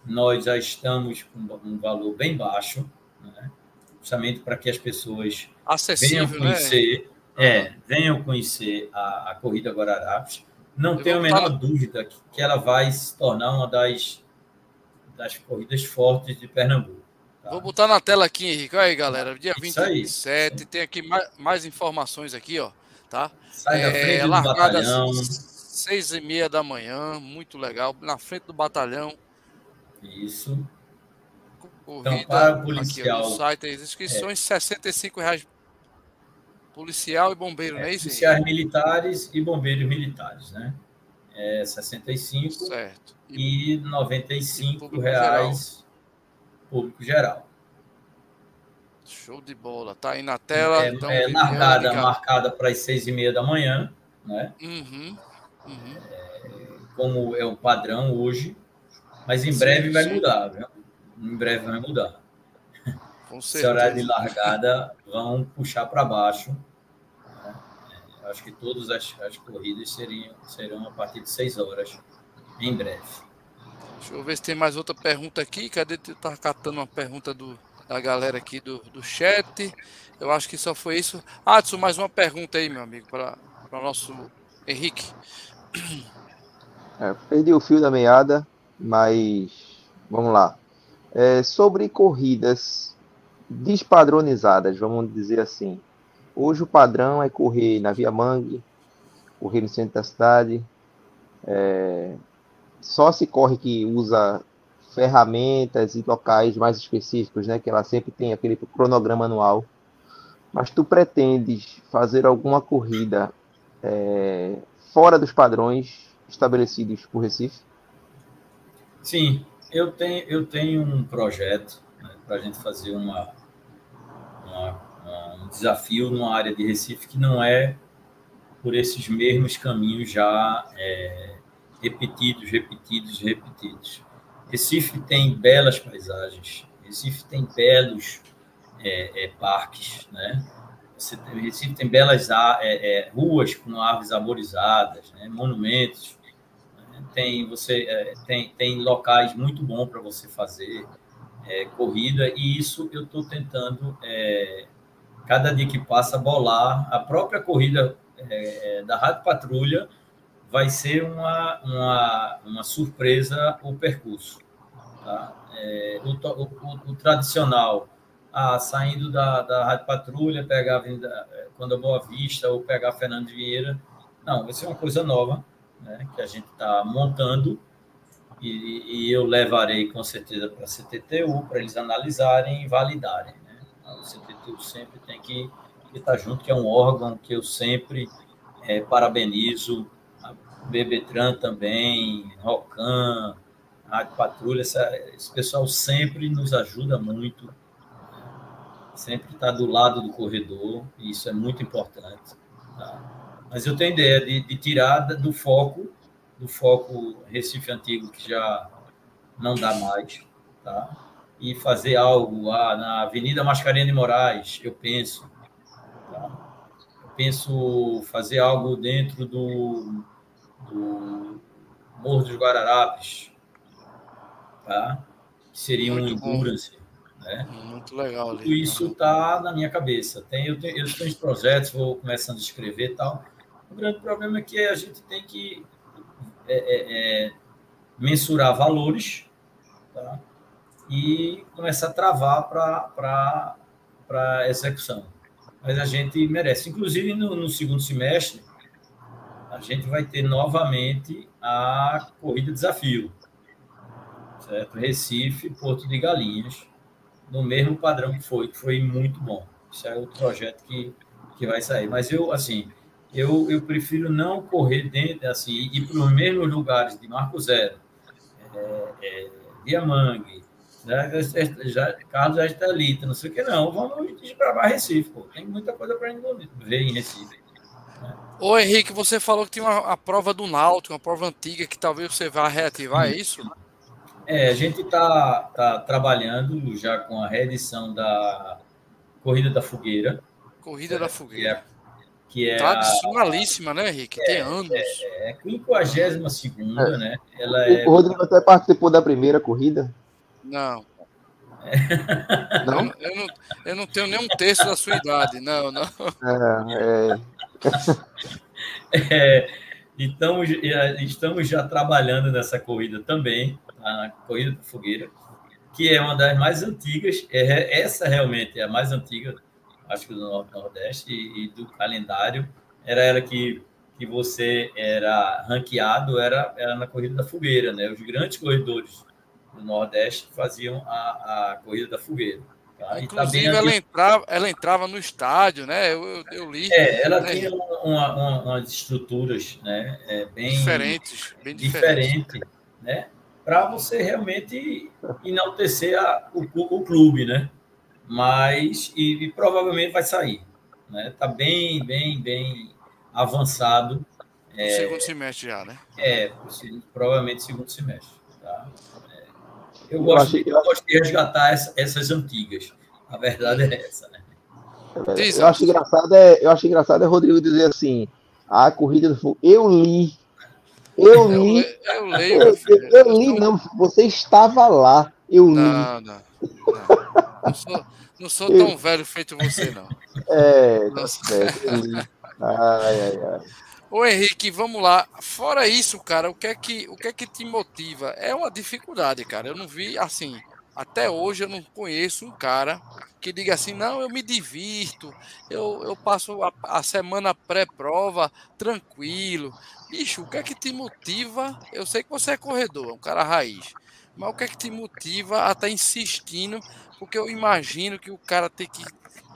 Nós já estamos com um valor bem baixo, né? justamente para que as pessoas Acessível, venham conhecer, né? é, venham conhecer a, a corrida Guararapes. Não Eu tenho a menor dúvida que, que ela vai se tornar uma das, das corridas fortes de Pernambuco. Vou botar na tela aqui, Henrique. Olha aí, galera. Dia 27. Tem aqui mais, mais, informações aqui, ó. Tá? Sai da frente é, do batalhão. Seis e meia da manhã. Muito legal. Na frente do batalhão. Isso. Corrida, então, para policial. Aqui, no site, as inscrições, é. 65 reais. Policial e bombeiro, é, não é isso? Policiais militares e bombeiros militares, né? É 65 certo. e, e 95 reais público geral. Show de bola. Tá aí na tela. É, então, é marcada, marcada para as seis e meia da manhã, né? Uhum, uhum. É, como é o padrão hoje, mas em sim, breve vai sim. mudar, viu? Em breve vai mudar. Com certeza. (laughs) Esse horário de largada vão puxar para baixo. Né? Acho que todas as, as corridas seriam, serão a partir de seis horas, em breve. Deixa eu ver se tem mais outra pergunta aqui. Cadê? Tá catando uma pergunta do, da galera aqui do, do chat. Eu acho que só foi isso. Adson, mais uma pergunta aí, meu amigo, para o nosso Henrique. É, perdi o fio da meada, mas vamos lá. É, sobre corridas despadronizadas, vamos dizer assim. Hoje o padrão é correr na Via Mangue, correr no centro da cidade, é, só se corre que usa ferramentas e locais mais específicos, né? Que ela sempre tem aquele cronograma anual. Mas tu pretendes fazer alguma corrida é, fora dos padrões estabelecidos por Recife? Sim, eu tenho, eu tenho um projeto né, para a gente fazer uma, uma, um desafio numa área de Recife que não é por esses mesmos caminhos já é, repetidos, repetidos, repetidos. Recife tem belas paisagens, Recife tem belos é, é, parques, né? Tem, Recife tem belas é, é, ruas com árvores arborizadas, né? monumentos. Né? Tem você é, tem, tem locais muito bons para você fazer é, corrida e isso eu estou tentando cada dia que passa bolar a própria corrida da Rádio Patrulha vai ser uma, uma, uma surpresa o percurso. Tá? É, o, o, o, tradicional ah, saindo da, da Rádio Patrulha, pegar a Avenida, eh, quando a Boa Vista ou pegar Fernando Vieira. Não, vai ser uma coisa nova, né, que a gente está montando e, e, eu levarei com certeza para a CTTU para eles analisarem e validarem. Né? A CTTU sempre tem que, estar tá junto, que é um órgão que eu sempre é, parabenizo, Bebetran também, Rocan, Rádio Patrulha, essa, esse pessoal sempre nos ajuda muito, sempre está do lado do corredor, e isso é muito importante. Tá? Mas eu tenho ideia de, de tirar do foco do foco Recife Antigo, que já não dá mais, tá? e fazer algo lá na Avenida Mascarenhas de Moraes, eu penso. Tá? Eu penso fazer algo dentro do, do Morro dos Guararapes, tá? que seria um endurance. Né? Muito legal. Ali, Tudo isso está na minha cabeça. Tem, eu, tenho, eu tenho projetos, vou começando a escrever e tal. O grande problema é que a gente tem que é, é, é, mensurar valores tá? e começar a travar para execução. Mas a gente merece. Inclusive, no, no segundo semestre, a gente vai ter novamente a corrida desafio, certo? Recife, Porto de Galinhas, no mesmo padrão que foi, que foi muito bom. Isso é o projeto que, que vai sair. Mas eu, assim, eu, eu prefiro não correr dentro, assim, ir para os mesmos lugares de Marco Zero, é, é, Diamangue, né, já, Carlos Estelita, não sei o que, não. Vamos desbravar Recife, pô. Tem muita coisa para ver em Recife. Ô Henrique, você falou que tinha uma, a prova do Náutico, uma prova antiga que talvez você vá reativar, é isso? É, a gente está tá trabalhando já com a reedição da Corrida da Fogueira. Corrida é, da Fogueira que é tradicionalíssima, a, né, Henrique? Tem é, anos. É, é 52 segunda, é. né? Ela é... O Rodrigo até participou da primeira corrida. Não. Não? Eu, não, eu não tenho nem um terço da sua idade, não, não. É, é. Então, estamos já trabalhando nessa corrida também, a Corrida da Fogueira, que é uma das mais antigas, é, essa realmente é a mais antiga acho que do Nordeste, e, e do calendário, era, era que, que você era ranqueado, era, era na Corrida da Fogueira, né? Os grandes corredores do Nordeste faziam a, a Corrida da Fogueira. Tá? Inclusive, tá ela, entrava, ela entrava no estádio, né? Eu, eu, eu li. É, ela né? tinha uma, uma, umas estruturas né? É, bem diferentes, bem diferente, diferente, né? Para você realmente enaltecer a, o, o clube, né? mas e, e provavelmente vai sair. Né? Tá bem, bem, bem avançado. É, segundo semestre já, né? É, provavelmente segundo semestre. É, eu, gosto, eu, eu gosto de resgatar essa, essas antigas. A verdade é essa, né? Eu acho engraçado é, eu acho engraçado é Rodrigo dizer assim, a corrida do fogo. Eu li, eu li, eu, eu, leio, eu, eu li, não, você estava lá, eu li. Não, não, não. Não sou, não sou tão velho feito você, não. É, tá certo. Ai, ai, ai. Ô Henrique, vamos lá. Fora isso, cara, o que é que o que é que te motiva? É uma dificuldade, cara. Eu não vi assim, até hoje eu não conheço um cara que diga assim, não, eu me divirto, eu, eu passo a, a semana pré-prova tranquilo. Bicho, o que é que te motiva? Eu sei que você é corredor, é um cara raiz. Mas o que é que te motiva a estar tá insistindo porque eu imagino que o cara tem que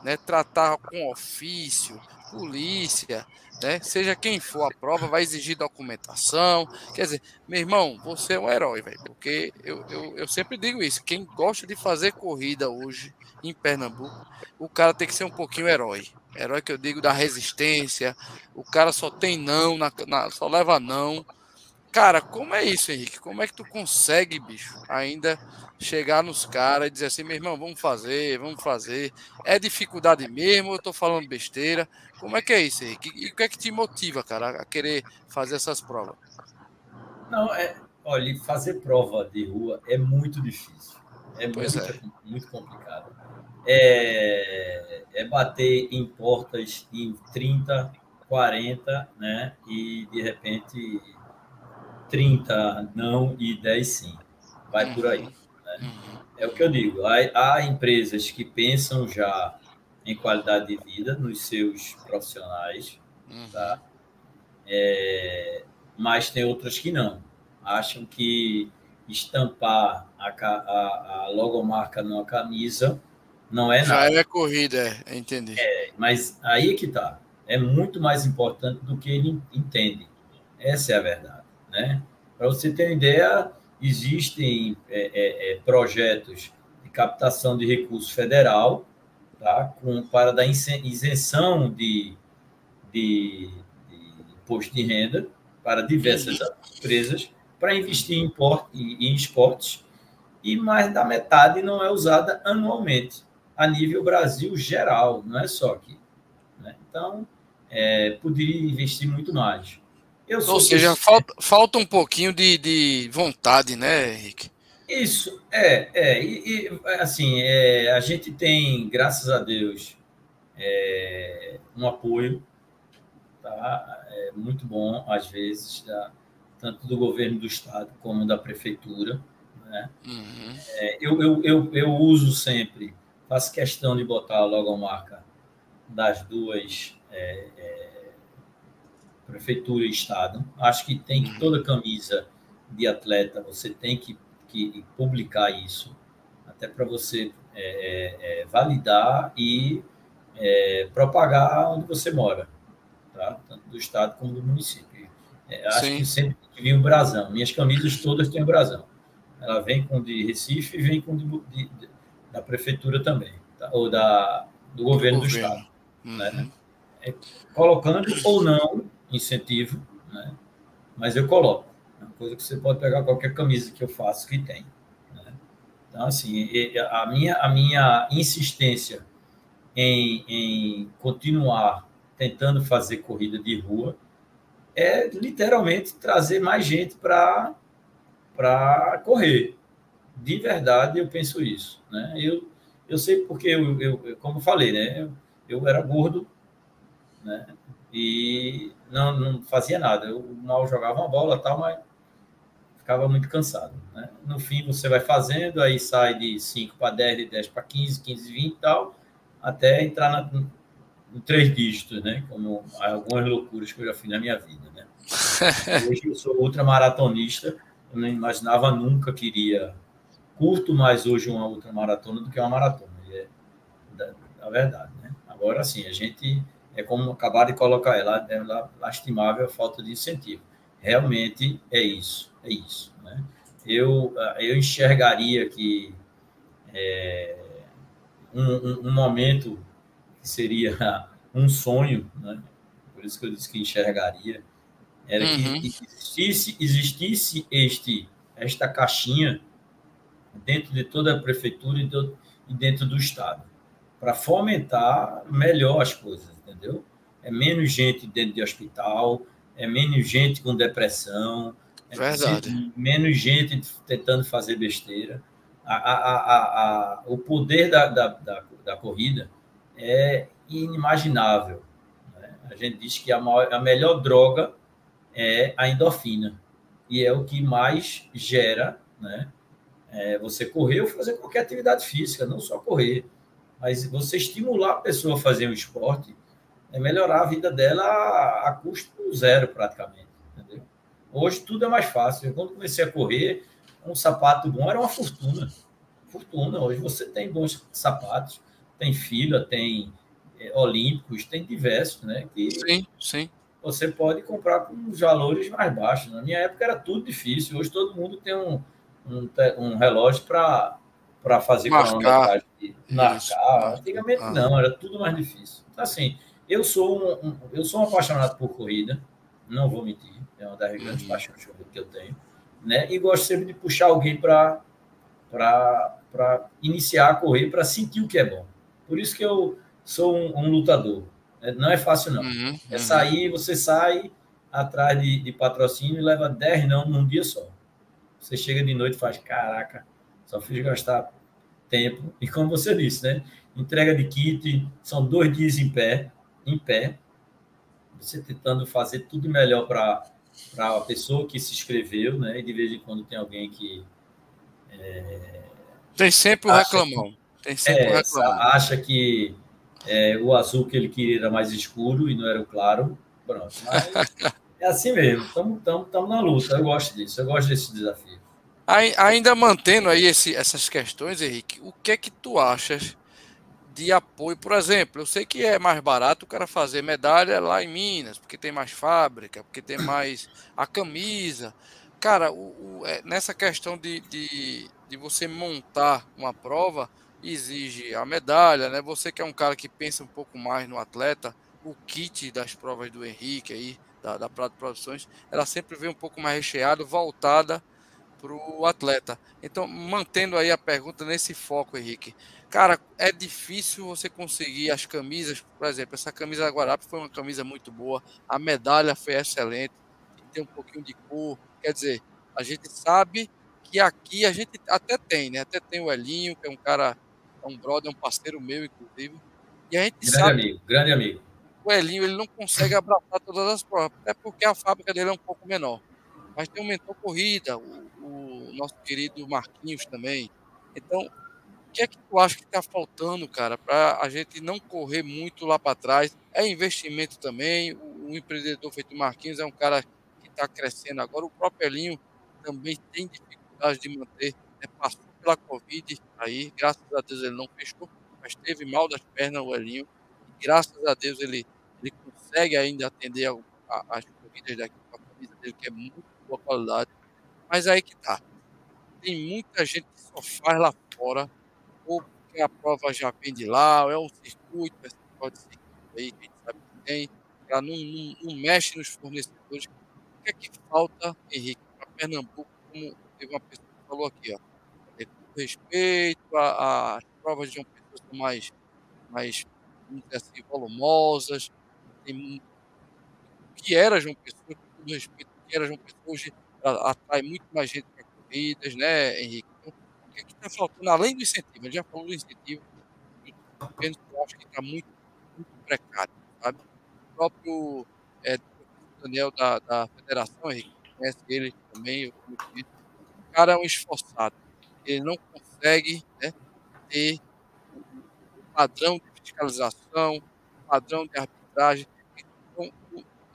né, tratar com ofício, polícia, né, seja quem for a prova, vai exigir documentação. Quer dizer, meu irmão, você é um herói, velho. Porque eu, eu, eu sempre digo isso: quem gosta de fazer corrida hoje em Pernambuco, o cara tem que ser um pouquinho herói. Herói que eu digo da resistência. O cara só tem não, na, na, só leva não. Cara, como é isso, Henrique? Como é que tu consegue, bicho, ainda chegar nos caras e dizer assim, meu irmão, vamos fazer, vamos fazer. É dificuldade mesmo, eu tô falando besteira. Como é que é isso, Henrique? E o que é que te motiva, cara, a querer fazer essas provas? Não, é, olha, fazer prova de rua é muito difícil. É, muito, é. muito complicado. É, é bater em portas em 30, 40, né? E de repente 30 não e 10 sim. Vai por aí. Né? Uhum. É o que eu digo. Há, há empresas que pensam já em qualidade de vida nos seus profissionais, uhum. tá? É, mas tem outras que não. Acham que estampar a, a, a logomarca numa camisa não é nada. Já é corrida, é, entendi. É, mas aí é que tá. É muito mais importante do que ele entende. Essa é a verdade, né? Para você ter uma ideia, existem é, é, é, projetos de captação de recursos federal tá? Com, para dar isenção de, de, de imposto de renda para diversas empresas para investir em, port, em esportes e mais da metade não é usada anualmente a nível Brasil geral, não é só aqui. Né? Então, é, poderia investir muito mais. Ou seja, falta, falta um pouquinho de, de vontade, né, Henrique? Isso, é, é, e, e assim, é, a gente tem, graças a Deus, é, um apoio, tá? É muito bom, às vezes, tá? tanto do governo do estado como da prefeitura, né? Uhum. É, eu, eu, eu, eu uso sempre, faço questão de botar a logomarca das duas é, é, prefeitura e estado. Acho que tem que uhum. toda camisa de atleta você tem que que publicar isso, até para você é, é, é, validar e é, propagar onde você mora, tá? tanto do estado como do município. É, acho Sim. que sempre tem que vir um brasão. Minhas camisas todas têm um brasão. Ela vem com de Recife e vem com de, de, de, da prefeitura também, tá? ou da, do governo do, do governo. estado. Uhum. Né? Colocando ou não incentivo, né? mas eu coloco coisa que você pode pegar qualquer camisa que eu faço que tem. Né? Então, assim, a minha, a minha insistência em, em continuar tentando fazer corrida de rua é literalmente trazer mais gente para correr. De verdade, eu penso isso. Né? Eu, eu sei porque, eu, eu, como eu falei, né? eu, eu era gordo né? e não, não fazia nada. Eu mal jogava uma bola tal, mas ficava muito cansado. Né? No fim, você vai fazendo, aí sai de 5 para 10, de 10 para 15, 15, 20 e tal, até entrar na, em três dígitos, né? Como algumas loucuras que eu já fiz na minha vida, né? (laughs) Hoje eu sou ultramaratonista, eu não imaginava nunca que iria curto mais hoje uma ultramaratona do que uma maratona. É da, da verdade, né? Agora, sim, a gente é como acabar de colocar ela, é lastimável a falta de incentivo. Realmente é isso é isso. Né? Eu, ah, eu enxergaria que é, um, um, um, momento que seria (laughs) um sonho, né? por isso que eu disse que enxergaria, era uhum. que existisse, existisse este, esta caixinha dentro de toda a prefeitura e, do, e dentro do Estado, para fomentar melhor as coisas, entendeu? É menos gente dentro de hospital, é menos gente com depressão, é Verdade. Menos gente tentando fazer besteira. A, a, a, o poder da, da, da, da, corrida é inimaginável. Né? A gente diz que a, maior, a melhor droga é a endorfina. E é o que mais gera né? É você correr ou fazer qualquer atividade física, não só correr. Mas você estimular a pessoa a fazer um esporte é melhorar a vida dela a, a custo zero, praticamente. Hoje tudo é mais fácil. Eu, quando comecei a correr, um sapato bom era uma fortuna. Fortuna. Hoje você tem bons sapatos, tem fila, tem é, olímpicos, tem diversos, né? Que sim, sim. Você pode comprar com os valores mais baixos. Na minha época era tudo difícil. Hoje todo mundo tem um, um, um relógio para para fazer marcar. marcar. Antigamente ah. não, era tudo mais difícil. Então, assim, eu sou um, um, eu sou um apaixonado por corrida, não vou mentir é uma das grandes uhum. paixões que eu tenho, né? E gosto sempre de puxar alguém para para iniciar a correr, para sentir o que é bom. Por isso que eu sou um, um lutador. É, não é fácil, não. Uhum, é sair, você sai atrás de, de, patrocínio e leva 10 não num dia só. Você chega de noite e faz, caraca, só fiz gastar tempo. E como você disse, né? Entrega de kit, são dois dias em pé, em pé. Você tentando fazer tudo melhor para a pessoa que se inscreveu, né? E de vez em quando tem alguém que é, Tem sempre o reclamão. Tem sempre é, o reclamão. Acha que é, o azul que ele queria era mais escuro e não era o claro. Pronto. Mas (laughs) é assim mesmo. Estamos na luta. Eu gosto disso. Eu gosto desse desafio. Ainda mantendo aí esse, essas questões, Henrique, o que é que tu achas de apoio? Por exemplo, eu sei que é mais barato o cara fazer medalha lá em Minas, porque tem mais fábrica, porque tem mais a camisa. Cara, o, o, é, nessa questão de, de, de você montar uma prova, exige a medalha, né? Você que é um cara que pensa um pouco mais no atleta, o kit das provas do Henrique aí, da, da Prato Produções, ela sempre vem um pouco mais recheada, voltada para o atleta. Então, mantendo aí a pergunta nesse foco, Henrique. Cara, é difícil você conseguir as camisas, por exemplo, essa camisa da Guarapes foi uma camisa muito boa, a medalha foi excelente, tem um pouquinho de cor, quer dizer, a gente sabe que aqui a gente até tem, né? Até tem o Elinho, que é um cara, é um brother, é um parceiro meu, inclusive. E a gente grande sabe. amigo, grande amigo. O Elinho ele não consegue abraçar todas as provas, até porque a fábrica dele é um pouco menor. Mas tem o mentor corrida, o, o nosso querido Marquinhos também. Então, o que é que tu acha que está faltando, cara, para a gente não correr muito lá para trás? É investimento também. O, o empreendedor feito Marquinhos é um cara que está crescendo agora. O próprio Elinho também tem dificuldade de manter. Né? Passou pela Covid aí, graças a Deus ele não fechou, mas teve mal das pernas o Elinho. E graças a Deus ele, ele consegue ainda atender a, a, as corridas daqui com a camisa dele, que é muito qualidade. Mas aí que tá. Tem muita gente que só faz lá fora, ou porque a prova já vem de lá, ou é um circuito, esse pode ser aí, quem sabe que tem, ela não, não, não, mexe nos fornecedores. O que é que falta, Henrique, para Pernambuco, como teve uma pessoa que falou aqui, ó, é, respeito às provas de uma pessoa são mais, mais assim, volumosas, tem, que era João Pessoa, com todo respeito, era João Pessoa, hoje atrai muito mais gente para corridas, né, Henrique? Então, o que é está faltando, além do incentivo? Ele já falou do incentivo, eu acho que está muito, muito precário, sabe? O próprio é, Daniel da, da federação, Henrique, conhece ele também, eu, o cara é um esforçado, ele não consegue né, ter o padrão de fiscalização, padrão de arbitragem. Então,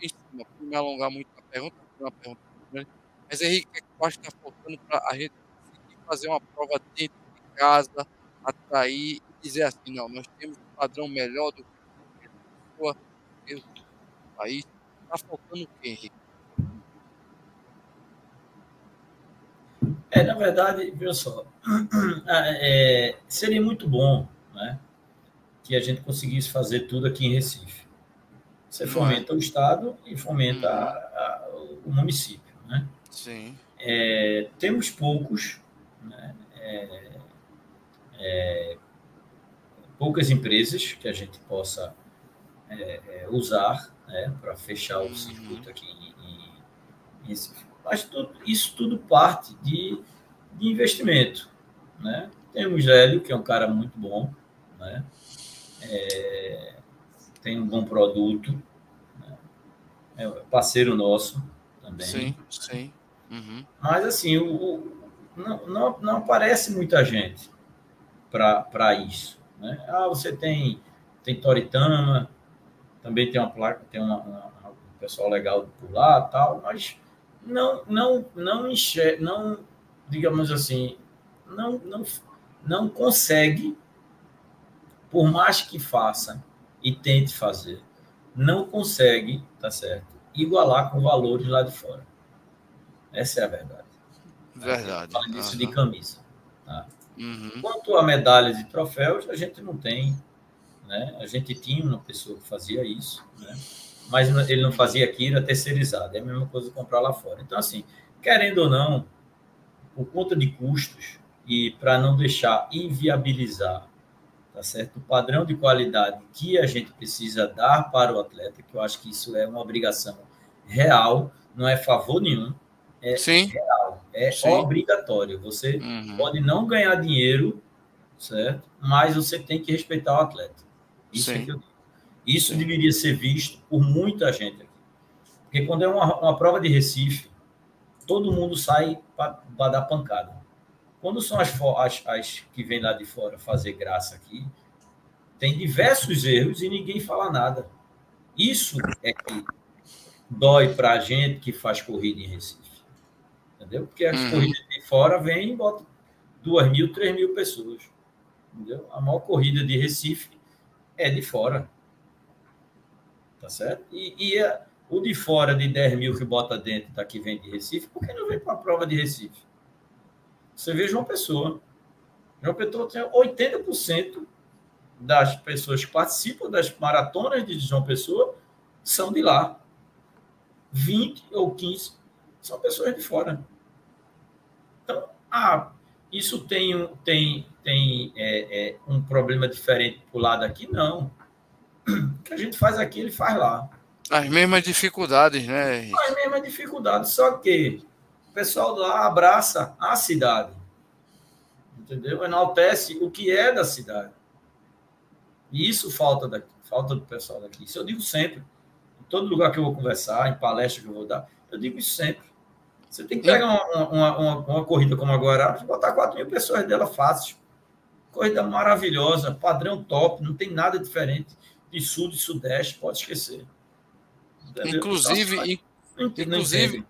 em cima, para me alongar muito na pergunta, uma pergunta grande, mas, Henrique, o que eu acho que está faltando para a gente conseguir fazer uma prova dentro de casa, atrair e dizer assim, não, nós temos um padrão melhor do que a pessoa do país. Está faltando o quê, Henrique? É, na verdade, viu só, (clears throat) é, seria muito bom né, que a gente conseguisse fazer tudo aqui em Recife. Você fomenta o Estado e fomenta uhum. a, a, o município. Né? Sim. É, temos poucos, né? é, é, poucas empresas que a gente possa é, é, usar né, para fechar o uhum. circuito aqui em, em, mas tudo, isso tudo parte de, de investimento. Né? Temos Hélio, que é um cara muito bom, né? É, tem um bom produto, né? é parceiro nosso também. Sim, sim. Uhum. Mas, assim, o, o, não, não, não aparece muita gente para isso. Né? Ah, você tem, tem Toritama, também tem uma placa, tem uma, uma, um pessoal legal por lá tal, mas não, não, não enxerga, não, digamos assim, não, não, não consegue, por mais que faça e tente fazer, não consegue, tá certo, igualar com valores lá de fora. Essa é a verdade. Verdade. Fala disso uhum. de camisa. Tá? Uhum. Quanto a medalhas e troféus, a gente não tem. Né? A gente tinha uma pessoa que fazia isso, né? mas ele não fazia aqui, era terceirizado. É a mesma coisa comprar lá fora. Então, assim, querendo ou não, por conta de custos e para não deixar inviabilizar tá certo? o padrão de qualidade que a gente precisa dar para o atleta, que eu acho que isso é uma obrigação real, não é favor nenhum, é Sim. real, é Sim. obrigatório. Você uhum. pode não ganhar dinheiro, certo? Mas você tem que respeitar o atleta. Isso, é Isso deveria ser visto por muita gente aqui. Porque quando é uma, uma prova de Recife, todo mundo sai para dar pancada. Quando são as, as, as que vêm lá de fora fazer graça aqui, tem diversos erros e ninguém fala nada. Isso é que dói para a gente que faz corrida em Recife. Entendeu? Porque as uhum. corridas de fora vêm e botam duas mil, três mil pessoas. Entendeu? A maior corrida de Recife é de fora. Tá certo? E, e é, o de fora de 10 mil que bota dentro daqui vem de Recife, por que não vem para a prova de Recife? Você vê João Pessoa. João Pessoa tem 80% das pessoas que participam das maratonas de João Pessoa são de lá. 20 ou 15 são pessoas de fora. Então, ah, isso tem, tem, tem é, é, um problema diferente para o lado aqui? Não. O que a gente faz aqui, ele faz lá. As mesmas dificuldades, né? As mesmas dificuldades, só que o pessoal lá abraça a cidade. Entendeu? Enaltece o que é da cidade. E isso falta daqui, falta do pessoal daqui. Isso eu digo sempre. Em todo lugar que eu vou conversar, em palestra que eu vou dar, eu digo isso sempre. Você tem que pegar uma, uma, uma, uma corrida como a Guararapes e botar 4 mil pessoas dela fácil. Corrida maravilhosa, padrão top, não tem nada diferente de sul, de sudeste, pode esquecer. Entendeu? Inclusive, Nossa, inclusive,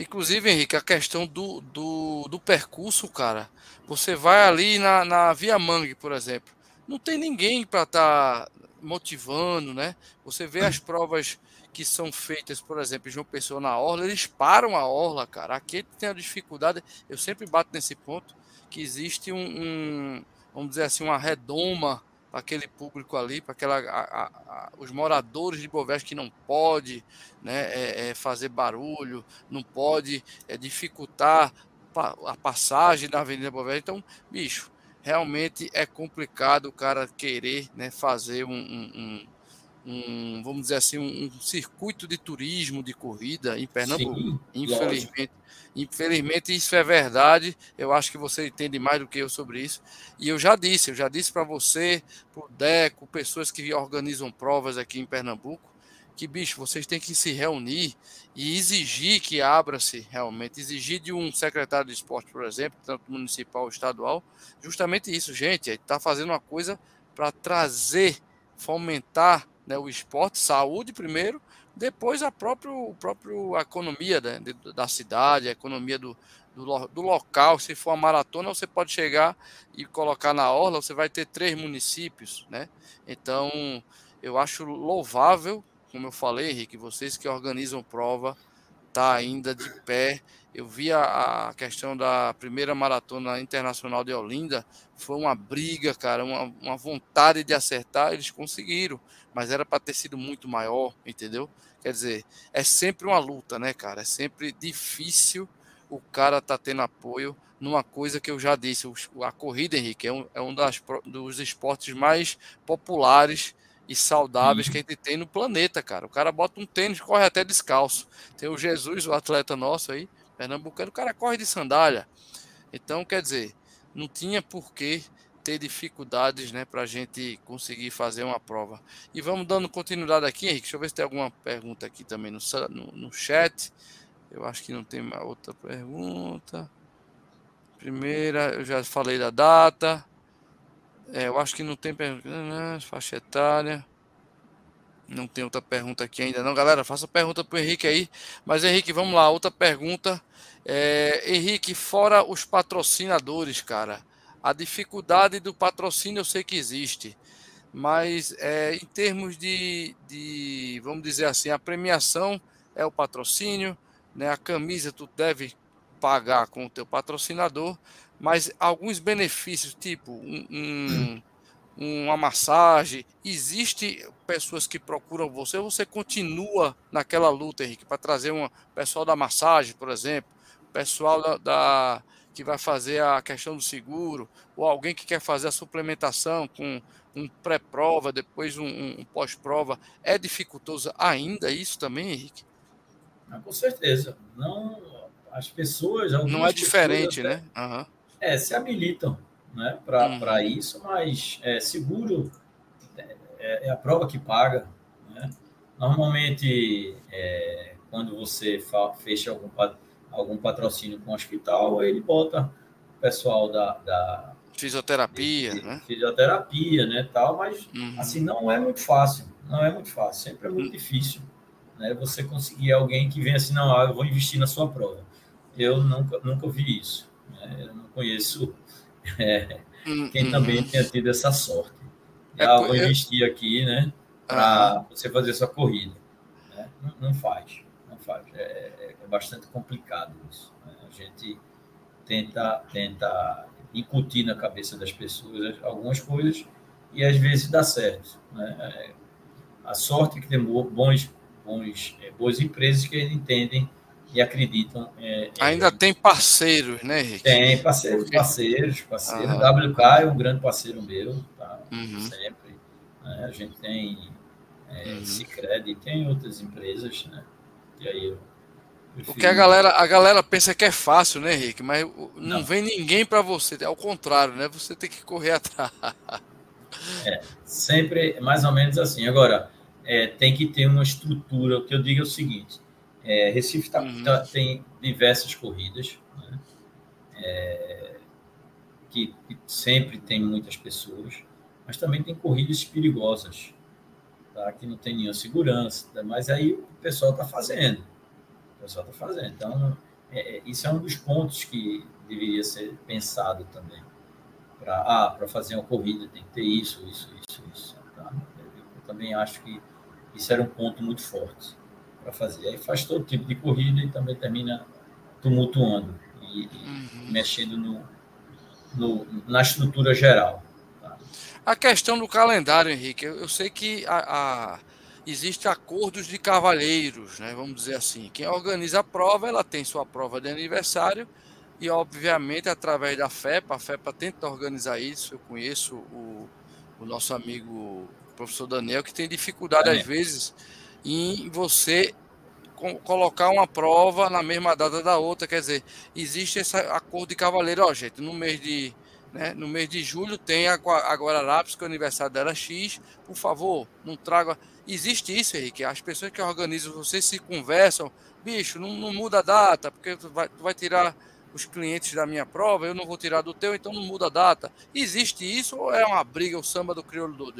inclusive, Henrique, a questão do, do, do percurso, cara. Você vai ali na, na Via Mangue, por exemplo. Não tem ninguém para estar tá motivando, né? Você vê as provas que são feitas, por exemplo, uma pessoa na orla, eles param a orla, cara. Aqui tem a dificuldade, eu sempre bato nesse ponto, que existe um, um vamos dizer assim, uma redoma aquele público ali, para aquela a, a, os moradores de Bovespa que não pode né, é, é fazer barulho, não pode é, dificultar a passagem da Avenida Bovespa. Então, bicho, realmente é complicado o cara querer né, fazer um, um, um, vamos dizer assim, um, circuito de turismo de corrida em Pernambuco. Sim, infelizmente, infelizmente isso é verdade. Eu acho que você entende mais do que eu sobre isso. E eu já disse, eu já disse para você, para o Deco, pessoas que organizam provas aqui em Pernambuco, que bicho, vocês têm que se reunir e exigir que abra-se realmente, exigir de um secretário de esporte, por exemplo, tanto municipal ou estadual, justamente isso, gente, está fazendo uma coisa para trazer, fomentar né, o esporte, saúde primeiro, depois a própria, a própria economia né, da cidade, a economia do, do, do, local. Se for uma maratona, você pode chegar e colocar na orla, você vai ter três municípios, né? Então, eu acho louvável, como eu falei, Henrique, vocês que organizam prova, tá ainda de pé eu vi a, a, questão da primeira maratona internacional de Olinda, foi uma briga, cara, uma, uma vontade de acertar, eles conseguiram, mas era para ter sido muito maior, entendeu? Quer dizer, é sempre uma luta, né, cara? É sempre difícil o cara tá tendo apoio numa coisa que eu já disse, a corrida, Henrique, é um, é um das, dos esportes mais populares e saudáveis que a gente tem no planeta, cara. O cara bota um tênis, corre até descalço. Tem o Jesus, o atleta nosso aí, Pernambucano, o cara corre de sandália. Então, quer dizer, não tinha por que ter dificuldades né, para a gente conseguir fazer uma prova. E vamos dando continuidade aqui, Henrique. Deixa eu ver se tem alguma pergunta aqui também no, no, no chat. Eu acho que não tem outra pergunta. Primeira, eu já falei da data. É, eu acho que não tem pergunta. Né, faixa etária. Não tem outra pergunta aqui ainda não. Galera, faça pergunta para o Henrique aí. Mas, Henrique, vamos lá. Outra pergunta. É, Henrique, fora os patrocinadores, cara. A dificuldade do patrocínio eu sei que existe. Mas é, em termos de, de, vamos dizer assim, a premiação é o patrocínio, né? A camisa tu deve pagar com o teu patrocinador, mas alguns benefícios, tipo um, um uma massagem, existe pessoas que procuram você, você continua naquela luta, Henrique, para trazer um pessoal da massagem, por exemplo, pessoal da, da, que vai fazer a questão do seguro, ou alguém que quer fazer a suplementação com um pré-prova, depois um, um pós-prova, é dificultoso ainda isso também, Henrique? Ah, com certeza. Não, as pessoas. Não é diferente, né? Uhum. É, se habilitam né, para uhum. isso, mas é, seguro é, é, a prova que paga. Né? Normalmente, é, quando você fecha algum, algum patrocínio com o hospital, ele bota pessoal da, da fisioterapia, de, né? Fisioterapia, né, tal, mas uhum. assim não é muito fácil, não é muito fácil, sempre é muito uhum. difícil, né? Você conseguir alguém que venha assim, não, ah, eu vou investir na sua prova. Eu nunca nunca vi isso? Eu não conheço (laughs) é, quem uhum. também tenha tido essa sorte. É, ah, vou investir aqui, né, para você fazer sua corrida, né? não, não, faz, não faz, é, é, é bastante complicado isso. Né? A gente tenta tenta incutir na cabeça das pessoas algumas coisas e às vezes dá certo. Né? É, a sorte é que tem bons, bons, é, boas empresas que entendem e acreditam. É, Ainda é, tem parceiros, né, Henrique? Tem parceiros, parceiros, parceiros. Ah. WK é um grande parceiro meu, tá? Uhum. sempre. Né? A gente tem é, uhum. Cicred, tem outras empresas, né? E aí eu porque a galera, a galera pensa que é fácil, né, Henrique? Mas não, não. vem ninguém para você. Ao contrário, né? Você tem que correr (laughs) atrás. É, sempre mais ou menos assim. Agora, é, tem que ter uma estrutura. O que eu digo é o seguinte: é, Recife tá, uhum. tá, tem diversas corridas, né? é, que, que, sempre tem muitas pessoas, mas também tem corridas perigosas, tá? que não tem nenhuma segurança, mas aí o pessoal está fazendo o pessoal está fazendo. Então, é, é, isso é um dos pontos que deveria ser pensado também. Para ah, fazer uma corrida tem que ter isso, isso, isso, isso. Tá? Eu também acho que isso era um ponto muito forte para fazer. Aí faz todo tipo de corrida e também termina tumultuando e, e uhum. mexendo no, no, na estrutura geral. Tá? A questão do calendário, Henrique, eu, eu sei que a, a existem acordos de cavalheiros, né? Vamos dizer assim. Quem organiza a prova, ela tem sua prova de aniversário e, obviamente, através da FEPA, a FEPA tenta organizar isso. Eu conheço o, o nosso amigo o professor Daniel, que tem dificuldade, é. às vezes, em você colocar uma prova na mesma data da outra. Quer dizer, existe esse acordo de cavaleiro. Ó, gente, no mês de né? No mês de julho tem a, a Guararapes, que é o aniversário dela X. Por favor, não traga. Existe isso, Henrique. As pessoas que organizam, vocês se conversam. Bicho, não, não muda a data, porque tu vai, tu vai tirar os clientes da minha prova, eu não vou tirar do teu, então não muda a data. Existe isso ou é uma briga, o samba do crioulo do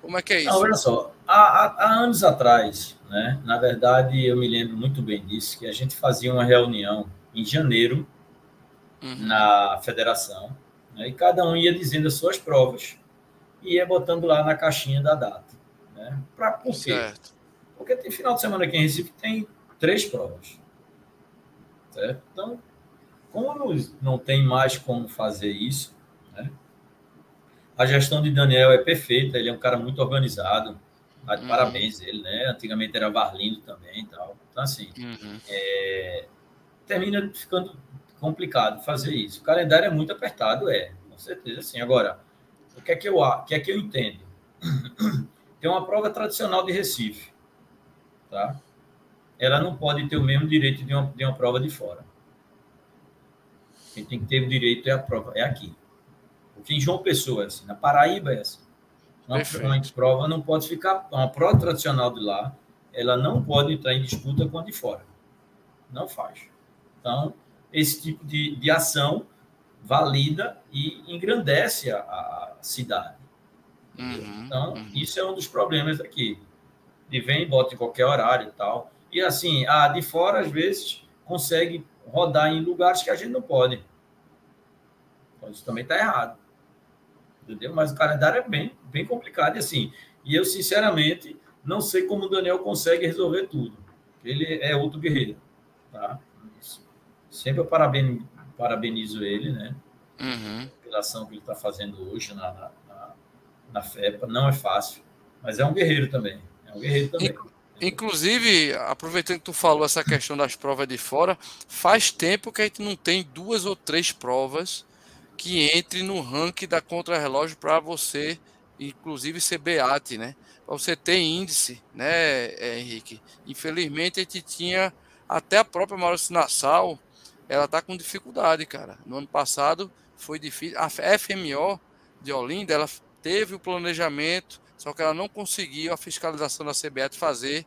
Como é que é isso? Não, olha só, há, há, anos atrás, né, na verdade, eu me lembro muito bem disso, que a gente fazia uma reunião em janeiro uhum. na federação, né? E cada um ia dizendo as suas provas e ia botando lá na caixinha da data. Né? Pra, por quê? Certo. Porque tem final de semana aqui em Recife tem três provas. Certo? Então, como não tem mais como fazer isso, né? A gestão de Daniel é perfeita, ele é um cara muito organizado. Tá uhum. Parabéns ele, né? Antigamente era Varlindo também e tal. Então, assim, uhum. é, termina ficando complicado fazer isso. O calendário é muito apertado, é, com certeza sim. Agora, o que é que eu, o que é que eu entendo? (clears throat) Tem uma prova tradicional de Recife, tá? Ela não pode ter o mesmo direito de uma, de uma prova de fora. Quem tem que ter o direito é a prova, é aqui. Porque em João Pessoa é assim, na Paraíba é assim. Uma, uma prova não pode ficar, uma prova tradicional de lá, ela não pode entrar em disputa com a de fora. Não faz. Então, esse tipo de, de ação valida e engrandece a, a cidade. Uhum, então, uhum. isso é um dos problemas aqui. De vem e bota em qualquer horário e tal. E assim, a de fora, às vezes, consegue rodar em lugares que a gente não pode. Então, isso também está errado. Entendeu? Mas o calendário é bem, bem complicado. E assim, e eu, sinceramente, não sei como o Daniel consegue resolver tudo. Ele é outro guerreiro. Tá? Sempre eu parabenizo, parabenizo ele, né? Uhum. Pela ação que ele está fazendo hoje na, na, na, FEPA. Não é fácil, mas é um guerreiro também. É um guerreiro também. Inclusive, aproveitando que tu falou essa questão das provas de fora, faz tempo que a gente não tem duas ou três provas que entre no ranking da contrarrelógio para você, inclusive ser BEAT, né? Para você ter índice, né, Henrique? Infelizmente, a gente tinha até a própria Maurício Nassau, ela está com dificuldade, cara. No ano passado foi difícil. A FMO de Olinda, ela teve o planejamento, só que ela não conseguiu a fiscalização da CBET fazer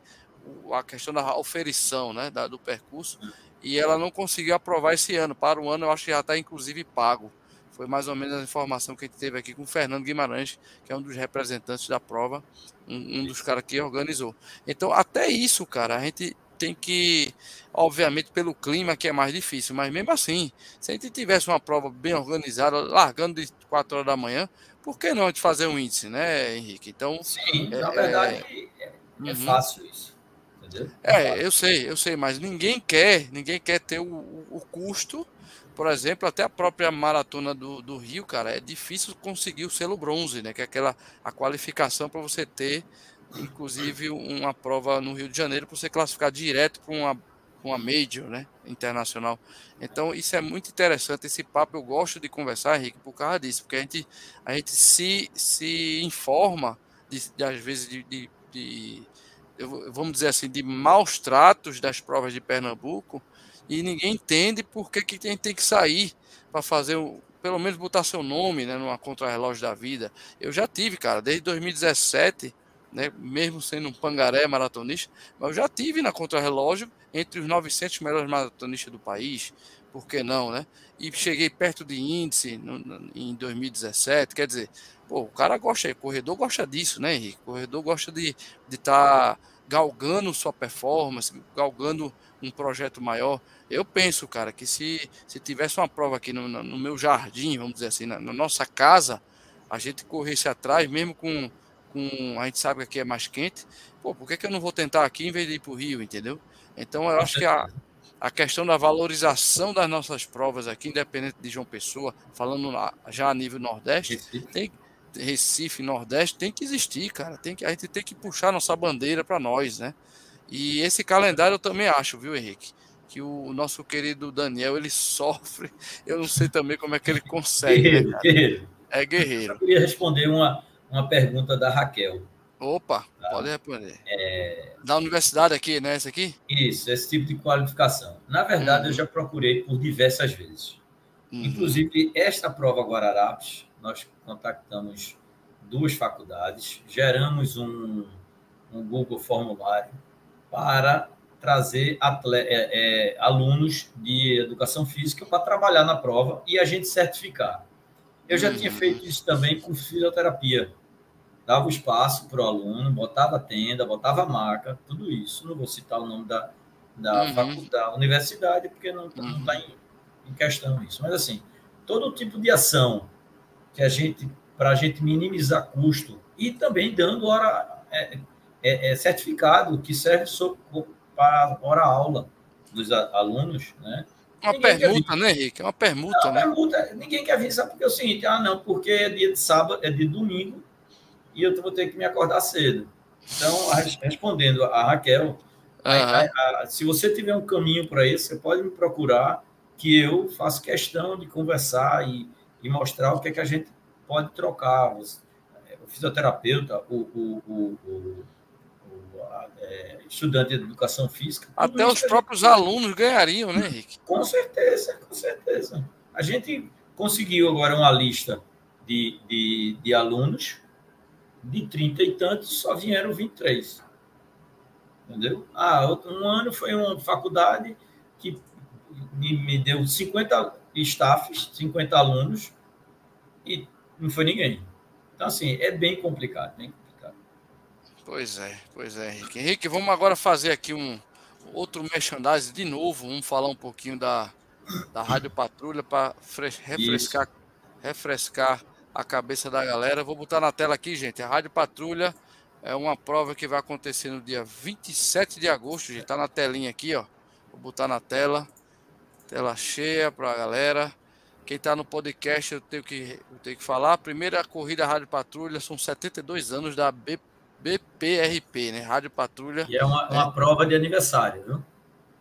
a questão da oferição, né, do percurso. e ela não conseguiu aprovar esse ano. Para o ano, eu acho que já está inclusive pago. Foi mais ou menos a informação que a gente teve aqui com o Fernando Guimarães, que é um dos representantes da prova, um, um dos caras que organizou. Então, até isso, cara, a gente tem que, obviamente, pelo clima que é mais difícil, mas mesmo assim, se a gente tivesse uma prova bem organizada, largando de 4 horas da manhã, por que não a gente fazer um índice, né, Henrique? Então, sim, é, na verdade, é, é uhum. fácil isso. Entendeu? É, eu sei, eu sei, mas ninguém quer, ninguém quer ter o, o custo por exemplo, até a própria maratona do, do Rio, cara, é difícil conseguir o selo bronze, né? Que é aquela a qualificação para você ter, inclusive, uma prova no Rio de Janeiro para você classificar direto para uma, uma major, né? Internacional. Então, isso é muito interessante. Esse papo eu gosto de conversar, Henrique, por causa disso, porque a gente, a gente se, se informa, de, de às vezes, de, de, de vamos dizer assim, de maus tratos das provas de Pernambuco e ninguém entende por que, que tem, tem que sair para fazer o, pelo menos botar seu nome né, numa contrarrelógio da vida. Eu já tive, cara, desde 2017, né, mesmo sendo um pangaré maratonista, mas eu já tive na contrarrelógio entre os 900 melhores maratonistas do país, por que não, né? E cheguei perto de índice no, no, em 2017, quer dizer, pô, o cara gosta, o corredor gosta disso, né, Henrique? O corredor gosta de estar de tá galgando sua performance, galgando um projeto maior. Eu penso, cara, que se, se tivesse uma prova aqui no, no meu jardim, vamos dizer assim, na, na, nossa casa, a gente corresse atrás, mesmo com, com. A gente sabe que aqui é mais quente. Pô, por que, que eu não vou tentar aqui em vez de ir para o Rio, entendeu? Então, eu acho que a, a questão da valorização das nossas provas aqui, independente de João Pessoa, falando já a nível Nordeste, tem, Recife, Nordeste, tem que existir, cara. Tem que, a gente tem que puxar nossa bandeira para nós, né? E esse calendário eu também acho, viu, Henrique? Que o nosso querido Daniel ele sofre. Eu não sei também como é que ele consegue. Guerreiro, né, guerreiro. É guerreiro. Eu queria responder uma, uma pergunta da Raquel. Opa, tá? pode responder. É... Da universidade aqui, né? Esse aqui? Isso, esse tipo de qualificação. Na verdade, uhum. eu já procurei por diversas vezes. Uhum. Inclusive, esta prova Guararapes, nós contactamos duas faculdades, geramos um, um Google formulário para trazer atleta, é, é, alunos de educação física para trabalhar na prova e a gente certificar. Eu já uhum. tinha feito isso também com fisioterapia. Dava o espaço para o aluno, botava tenda, botava a marca, tudo isso. Não vou citar o nome da, da, uhum. faculdade, da universidade, porque não está uhum. em, em questão isso. Mas, assim, todo tipo de ação que a gente, para a gente minimizar custo e também dando hora, é, é, é certificado que serve para hora-aula dos alunos, né? Uma ninguém permuta, né, Henrique? É uma permuta, não, né? Permuta, ninguém quer vir, sabe porque é o seguinte, ah, não, porque é dia de sábado, é de domingo, e eu vou ter que me acordar cedo. Então, respondendo a Raquel, a, a, se você tiver um caminho para isso, você pode me procurar, que eu faço questão de conversar e, e mostrar o que é que a gente pode trocar. O fisioterapeuta, o, o, o, é, estudante de educação física. Até os próprios alunos ganhariam, né, Henrique? Com certeza, com certeza. A gente conseguiu agora uma lista de, de, de alunos, de 30 e tantos, só vieram 23. Entendeu? Ah, um ano foi uma faculdade que me, me deu 50 staffs, 50 alunos, e não foi ninguém. Então, assim, é bem complicado, bem complicado. Pois é, pois é, Henrique. Henrique, vamos agora fazer aqui um outro merchandising de novo. Vamos falar um pouquinho da, da Rádio Patrulha para refrescar, refrescar a cabeça da galera. Vou botar na tela aqui, gente. A Rádio Patrulha é uma prova que vai acontecer no dia 27 de agosto. Está na telinha aqui, ó. Vou botar na tela. Tela cheia para a galera. Quem está no podcast, eu tenho, que, eu tenho que falar. Primeira corrida Rádio Patrulha são 72 anos da B, BPRP, né? Rádio Patrulha. E é uma, uma é, prova de aniversário, viu?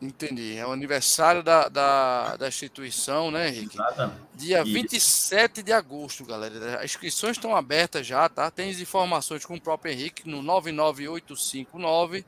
Entendi. É o aniversário da, da, da instituição, né, Henrique? Exatamente. Dia Isso. 27 de agosto, galera. As inscrições estão abertas já, tá? Tem as informações com o próprio Henrique no 99859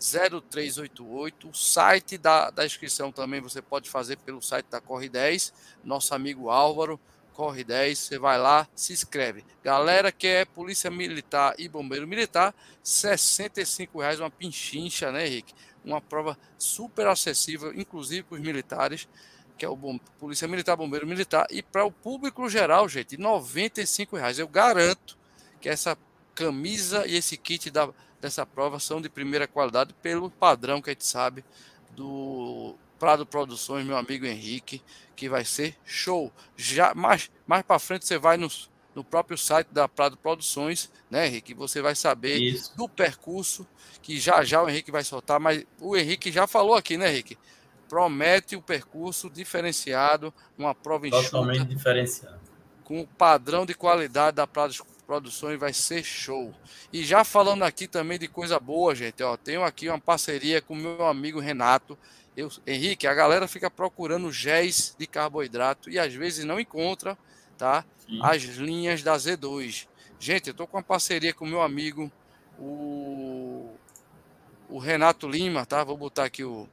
0388. O site da, da inscrição também você pode fazer pelo site da Corre 10. Nosso amigo Álvaro, Corre 10. Você vai lá, se inscreve. Galera que é Polícia Militar e Bombeiro Militar, R$ reais uma pinchincha, né, Henrique? uma prova super acessível, inclusive para os militares, que é o bom, Polícia Militar, Bombeiro Militar, e para o público geral, gente, 95 reais. Eu garanto que essa camisa e esse kit da, dessa prova são de primeira qualidade pelo padrão que a gente sabe do Prado Produções, meu amigo Henrique, que vai ser show. Já mais mais para frente você vai nos, no próprio site da Prado Produções, né, Henrique? Você vai saber Isso. do percurso que já já o Henrique vai soltar, mas o Henrique já falou aqui, né, Henrique? Promete o percurso diferenciado, uma prova. Totalmente diferenciado. Com o padrão de qualidade da Prado Produções vai ser show. E já falando aqui também de coisa boa, gente, ó, tenho aqui uma parceria com meu amigo Renato. Eu, Henrique, a galera fica procurando géis de carboidrato e às vezes não encontra, tá? Sim. As linhas da Z2. Gente, eu tô com uma parceria com meu amigo o, o Renato Lima, tá? Vou botar aqui o,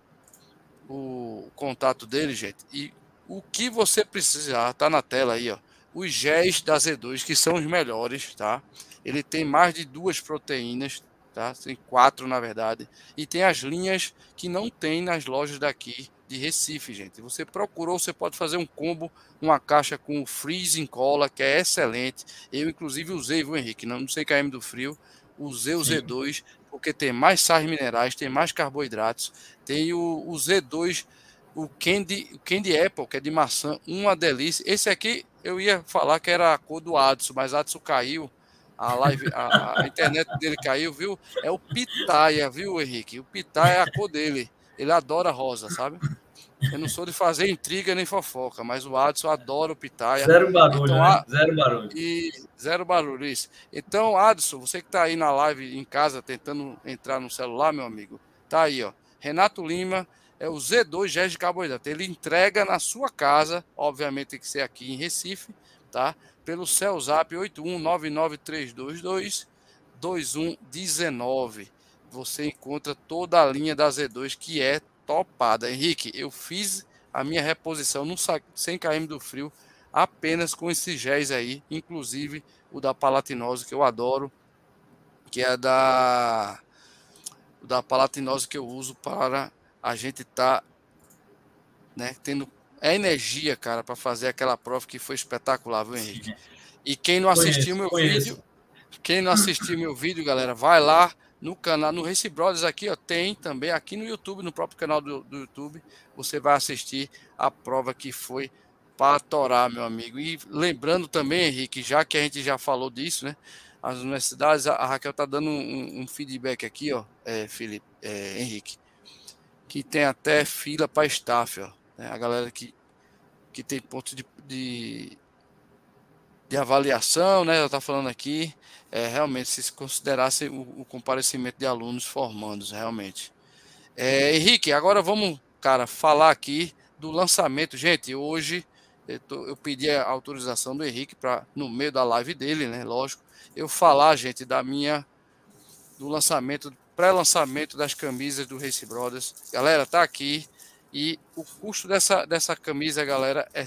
o contato dele, gente. E o que você precisar, tá na tela aí, ó os géis da Z2, que são os melhores, tá? Ele tem mais de duas proteínas, tá? Tem quatro, na verdade. E tem as linhas que não tem nas lojas daqui de Recife, gente. Você procurou, você pode fazer um combo, uma caixa com freezing cola, que é excelente. Eu, inclusive, usei, viu, Henrique? Não, não sei KM do frio. Usei o Sim. Z2, porque tem mais sais minerais, tem mais carboidratos. Tem o, o Z2 o Candy, o Candy Apple, que é de maçã, uma delícia. Esse aqui eu ia falar que era a cor do Adson, mas Adson caiu, a live, a, a, internet dele caiu, viu? É o Pitaia, viu, Henrique? O Pitaia é a cor dele. Ele adora rosa, sabe? Eu não sou de fazer intriga nem fofoca, mas o Adson adora o Pitaia. Zero barulho, então, né? Zero barulho. E zero barulho, isso. Então, Adson, você que está aí na live em casa tentando entrar no celular, meu amigo, tá aí, ó. Renato Lima, é o Z2 Gés de Carboidrato. Ele entrega na sua casa, obviamente tem que ser aqui em Recife, tá? Pelo CELZAP 8199322 2119. Você encontra toda a linha da Z2 que é topada. Henrique, eu fiz a minha reposição no 100 km do frio apenas com esses géis aí, inclusive o da palatinose que eu adoro, que é da da palatinose que eu uso para a gente tá né, tendo a energia, cara, para fazer aquela prova que foi espetacular, viu, Henrique? E quem não assistiu conheço, meu conheço. vídeo, quem não assistiu meu vídeo, galera, vai lá no canal, no Race Brothers aqui, ó, tem também aqui no YouTube, no próprio canal do, do YouTube, você vai assistir a prova que foi para torar, meu amigo. E lembrando também, Henrique, já que a gente já falou disso, né? As universidades, a, Raquel tá dando um, um feedback aqui, ó, é, Felipe, é, Henrique que tem até fila para staff, ó, né? a galera que, que tem ponto de, de, de avaliação, né? Ela está falando aqui, é, realmente, se considerasse o, o, comparecimento de alunos formandos, realmente. É, Henrique, agora vamos, cara, falar aqui do lançamento. Gente, hoje eu, tô, eu pedi a autorização do Henrique para, no meio da live dele, né? Lógico, eu falar, gente, da minha do lançamento pré-lançamento das camisas do Race Brothers. Galera, tá aqui. E o custo dessa, dessa camisa, galera, é,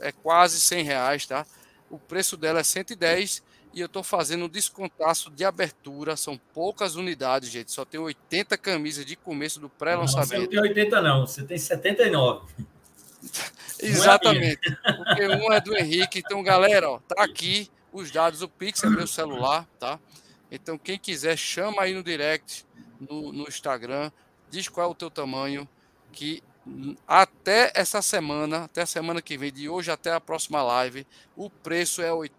é quase 100 reais, tá? O preço dela é 110 e eu tô fazendo um descontaço de abertura. São poucas unidades, gente. Só tem 80 camisas de começo do pré-lançamento. Você não tem 80, não. Você tem 79. (laughs) Exatamente. É porque um é do Henrique. Então, galera, ó, tá aqui os dados. O Pix é meu celular, tá? Então, quem quiser, chama aí no direct no, no Instagram, diz qual é o teu tamanho, que até essa semana, até a semana que vem, de hoje até a próxima live, o preço é R$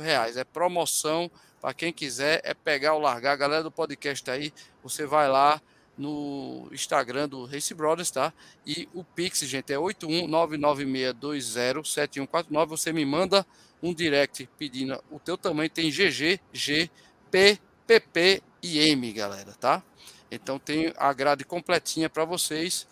reais. É promoção para quem quiser, é pegar ou largar. Galera do podcast aí, você vai lá no Instagram do Race Brothers, tá? E o Pix, gente, é 81996207149. Você me manda um direct pedindo o teu tamanho, tem GG, G, P, PP e M, galera, tá? Então tem a grade completinha para vocês.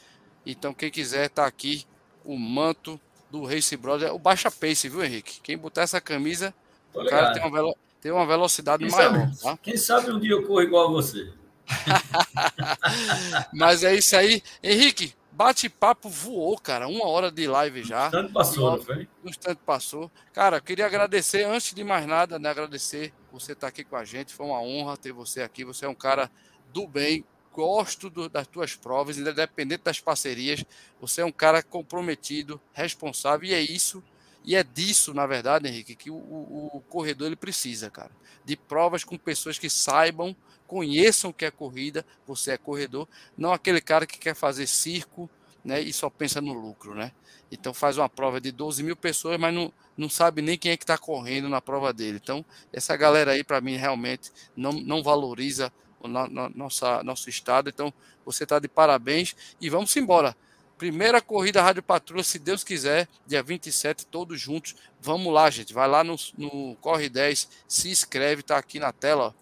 Então quem quiser tá aqui o manto do Race Brother, o baixa pace, viu, Henrique? Quem botar essa camisa, o cara tem uma, velo... tem uma velocidade quem maior. Sabe, tá? Quem sabe um dia eu corro igual a você. (laughs) Mas é isso aí. Henrique, bate-papo voou, cara. Uma hora de live já. Tanto passou, não foi? Um instante passou. Cara, queria agradecer, antes de mais nada, né? Agradecer você estar tá aqui com a gente. Foi uma honra ter você aqui. Você é um cara do bem, gosto do, das tuas provas, independente das parcerias. Você é um cara comprometido, responsável, e é isso, e é disso, na verdade, Henrique, que o, o, o corredor ele precisa, cara. De provas com pessoas que saibam, conheçam o que é corrida, você é corredor, não aquele cara que quer fazer circo né, e só pensa no lucro, né? Então faz uma prova de 12 mil pessoas, mas não, não sabe nem quem é que está correndo na prova dele. Então, essa galera aí, para mim, realmente não, não valoriza no, no, nossa, nosso estado. Então, você está de parabéns e vamos embora. Primeira corrida Rádio Patrulha, se Deus quiser, dia 27, todos juntos. Vamos lá, gente. Vai lá no, no Corre 10, se inscreve, tá aqui na tela,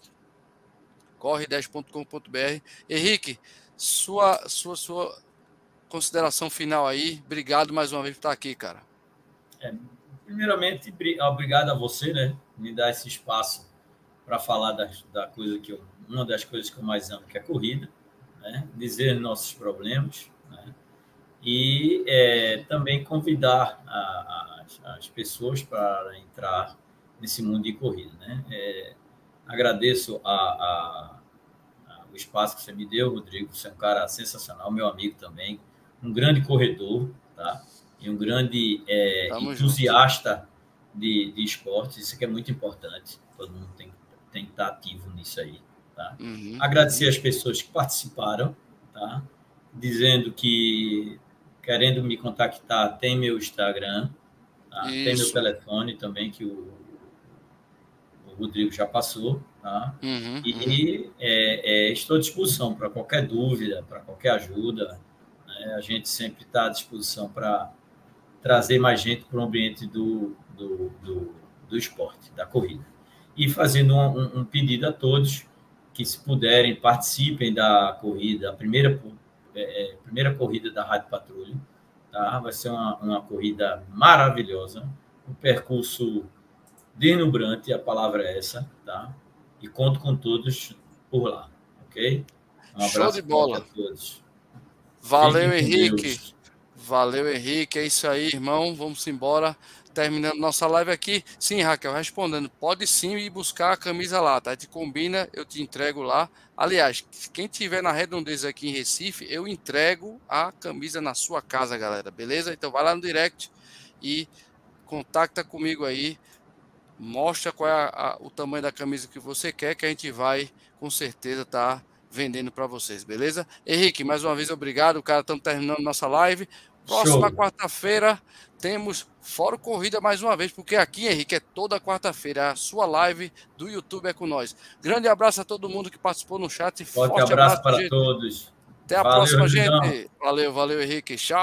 corre10.com.br. Henrique, sua, sua, sua consideração final aí. Obrigado mais uma vez por estar aqui, cara. É, primeiramente, obrigado a você, né? Me dar esse espaço para falar da, da coisa que eu, uma das coisas que eu mais amo, que é a corrida, né? dizer nossos problemas, né? e é, também convidar a, a, as pessoas para entrar nesse mundo de corrida, né? É, agradeço a, o espaço que você me deu, Rodrigo. Você é um cara sensacional, meu amigo também um grande corredor, tá? E um grande é, entusiasta de, de esportes, isso que é muito importante. Todo mundo tem, tem que estar ativo nisso aí, tá? Uhum, Agradecer uhum. as pessoas que participaram, tá? Dizendo que querendo me contactar, tem meu Instagram, tá? tem meu telefone também, que o, o Rodrigo já passou, tá? Uhum, e uhum. É, é, estou à disposição para qualquer dúvida, para qualquer ajuda, né? A gente sempre está à disposição para trazer mais gente para o ambiente do, do, do, do, esporte, da corrida. E fazendo um, um, pedido a todos que, se puderem, participem da corrida, a primeira, é, é, primeira corrida da Rádio Patrulha. Tá? Vai ser uma, uma corrida maravilhosa, um percurso deslumbrante, a palavra é essa, tá? E conto com todos por lá, ok? Um abraço Show de bola. a todos. Valeu, Henrique. Valeu, Henrique. É isso aí, irmão. Vamos embora. Terminando nossa live aqui. Sim, Raquel, respondendo. Pode sim ir buscar a camisa lá, tá? Gente combina, eu te entrego lá. Aliás, quem tiver na redondeza aqui em Recife, eu entrego a camisa na sua casa, galera. Beleza? Então vai lá no direct e contacta comigo aí. Mostra qual é a, a, o tamanho da camisa que você quer, que a gente vai com certeza tá vendendo para vocês, beleza? Henrique, mais uma vez obrigado, cara, estamos terminando nossa live. Próxima quarta-feira temos Fórum Corrida mais uma vez, porque aqui, Henrique, é toda quarta-feira. A sua live do YouTube é com nós. Grande abraço a todo mundo que participou no chat. Forte, Forte abraço, abraço para gente. todos. Até a valeu, próxima, gente. Valeu, valeu, Henrique. Tchau.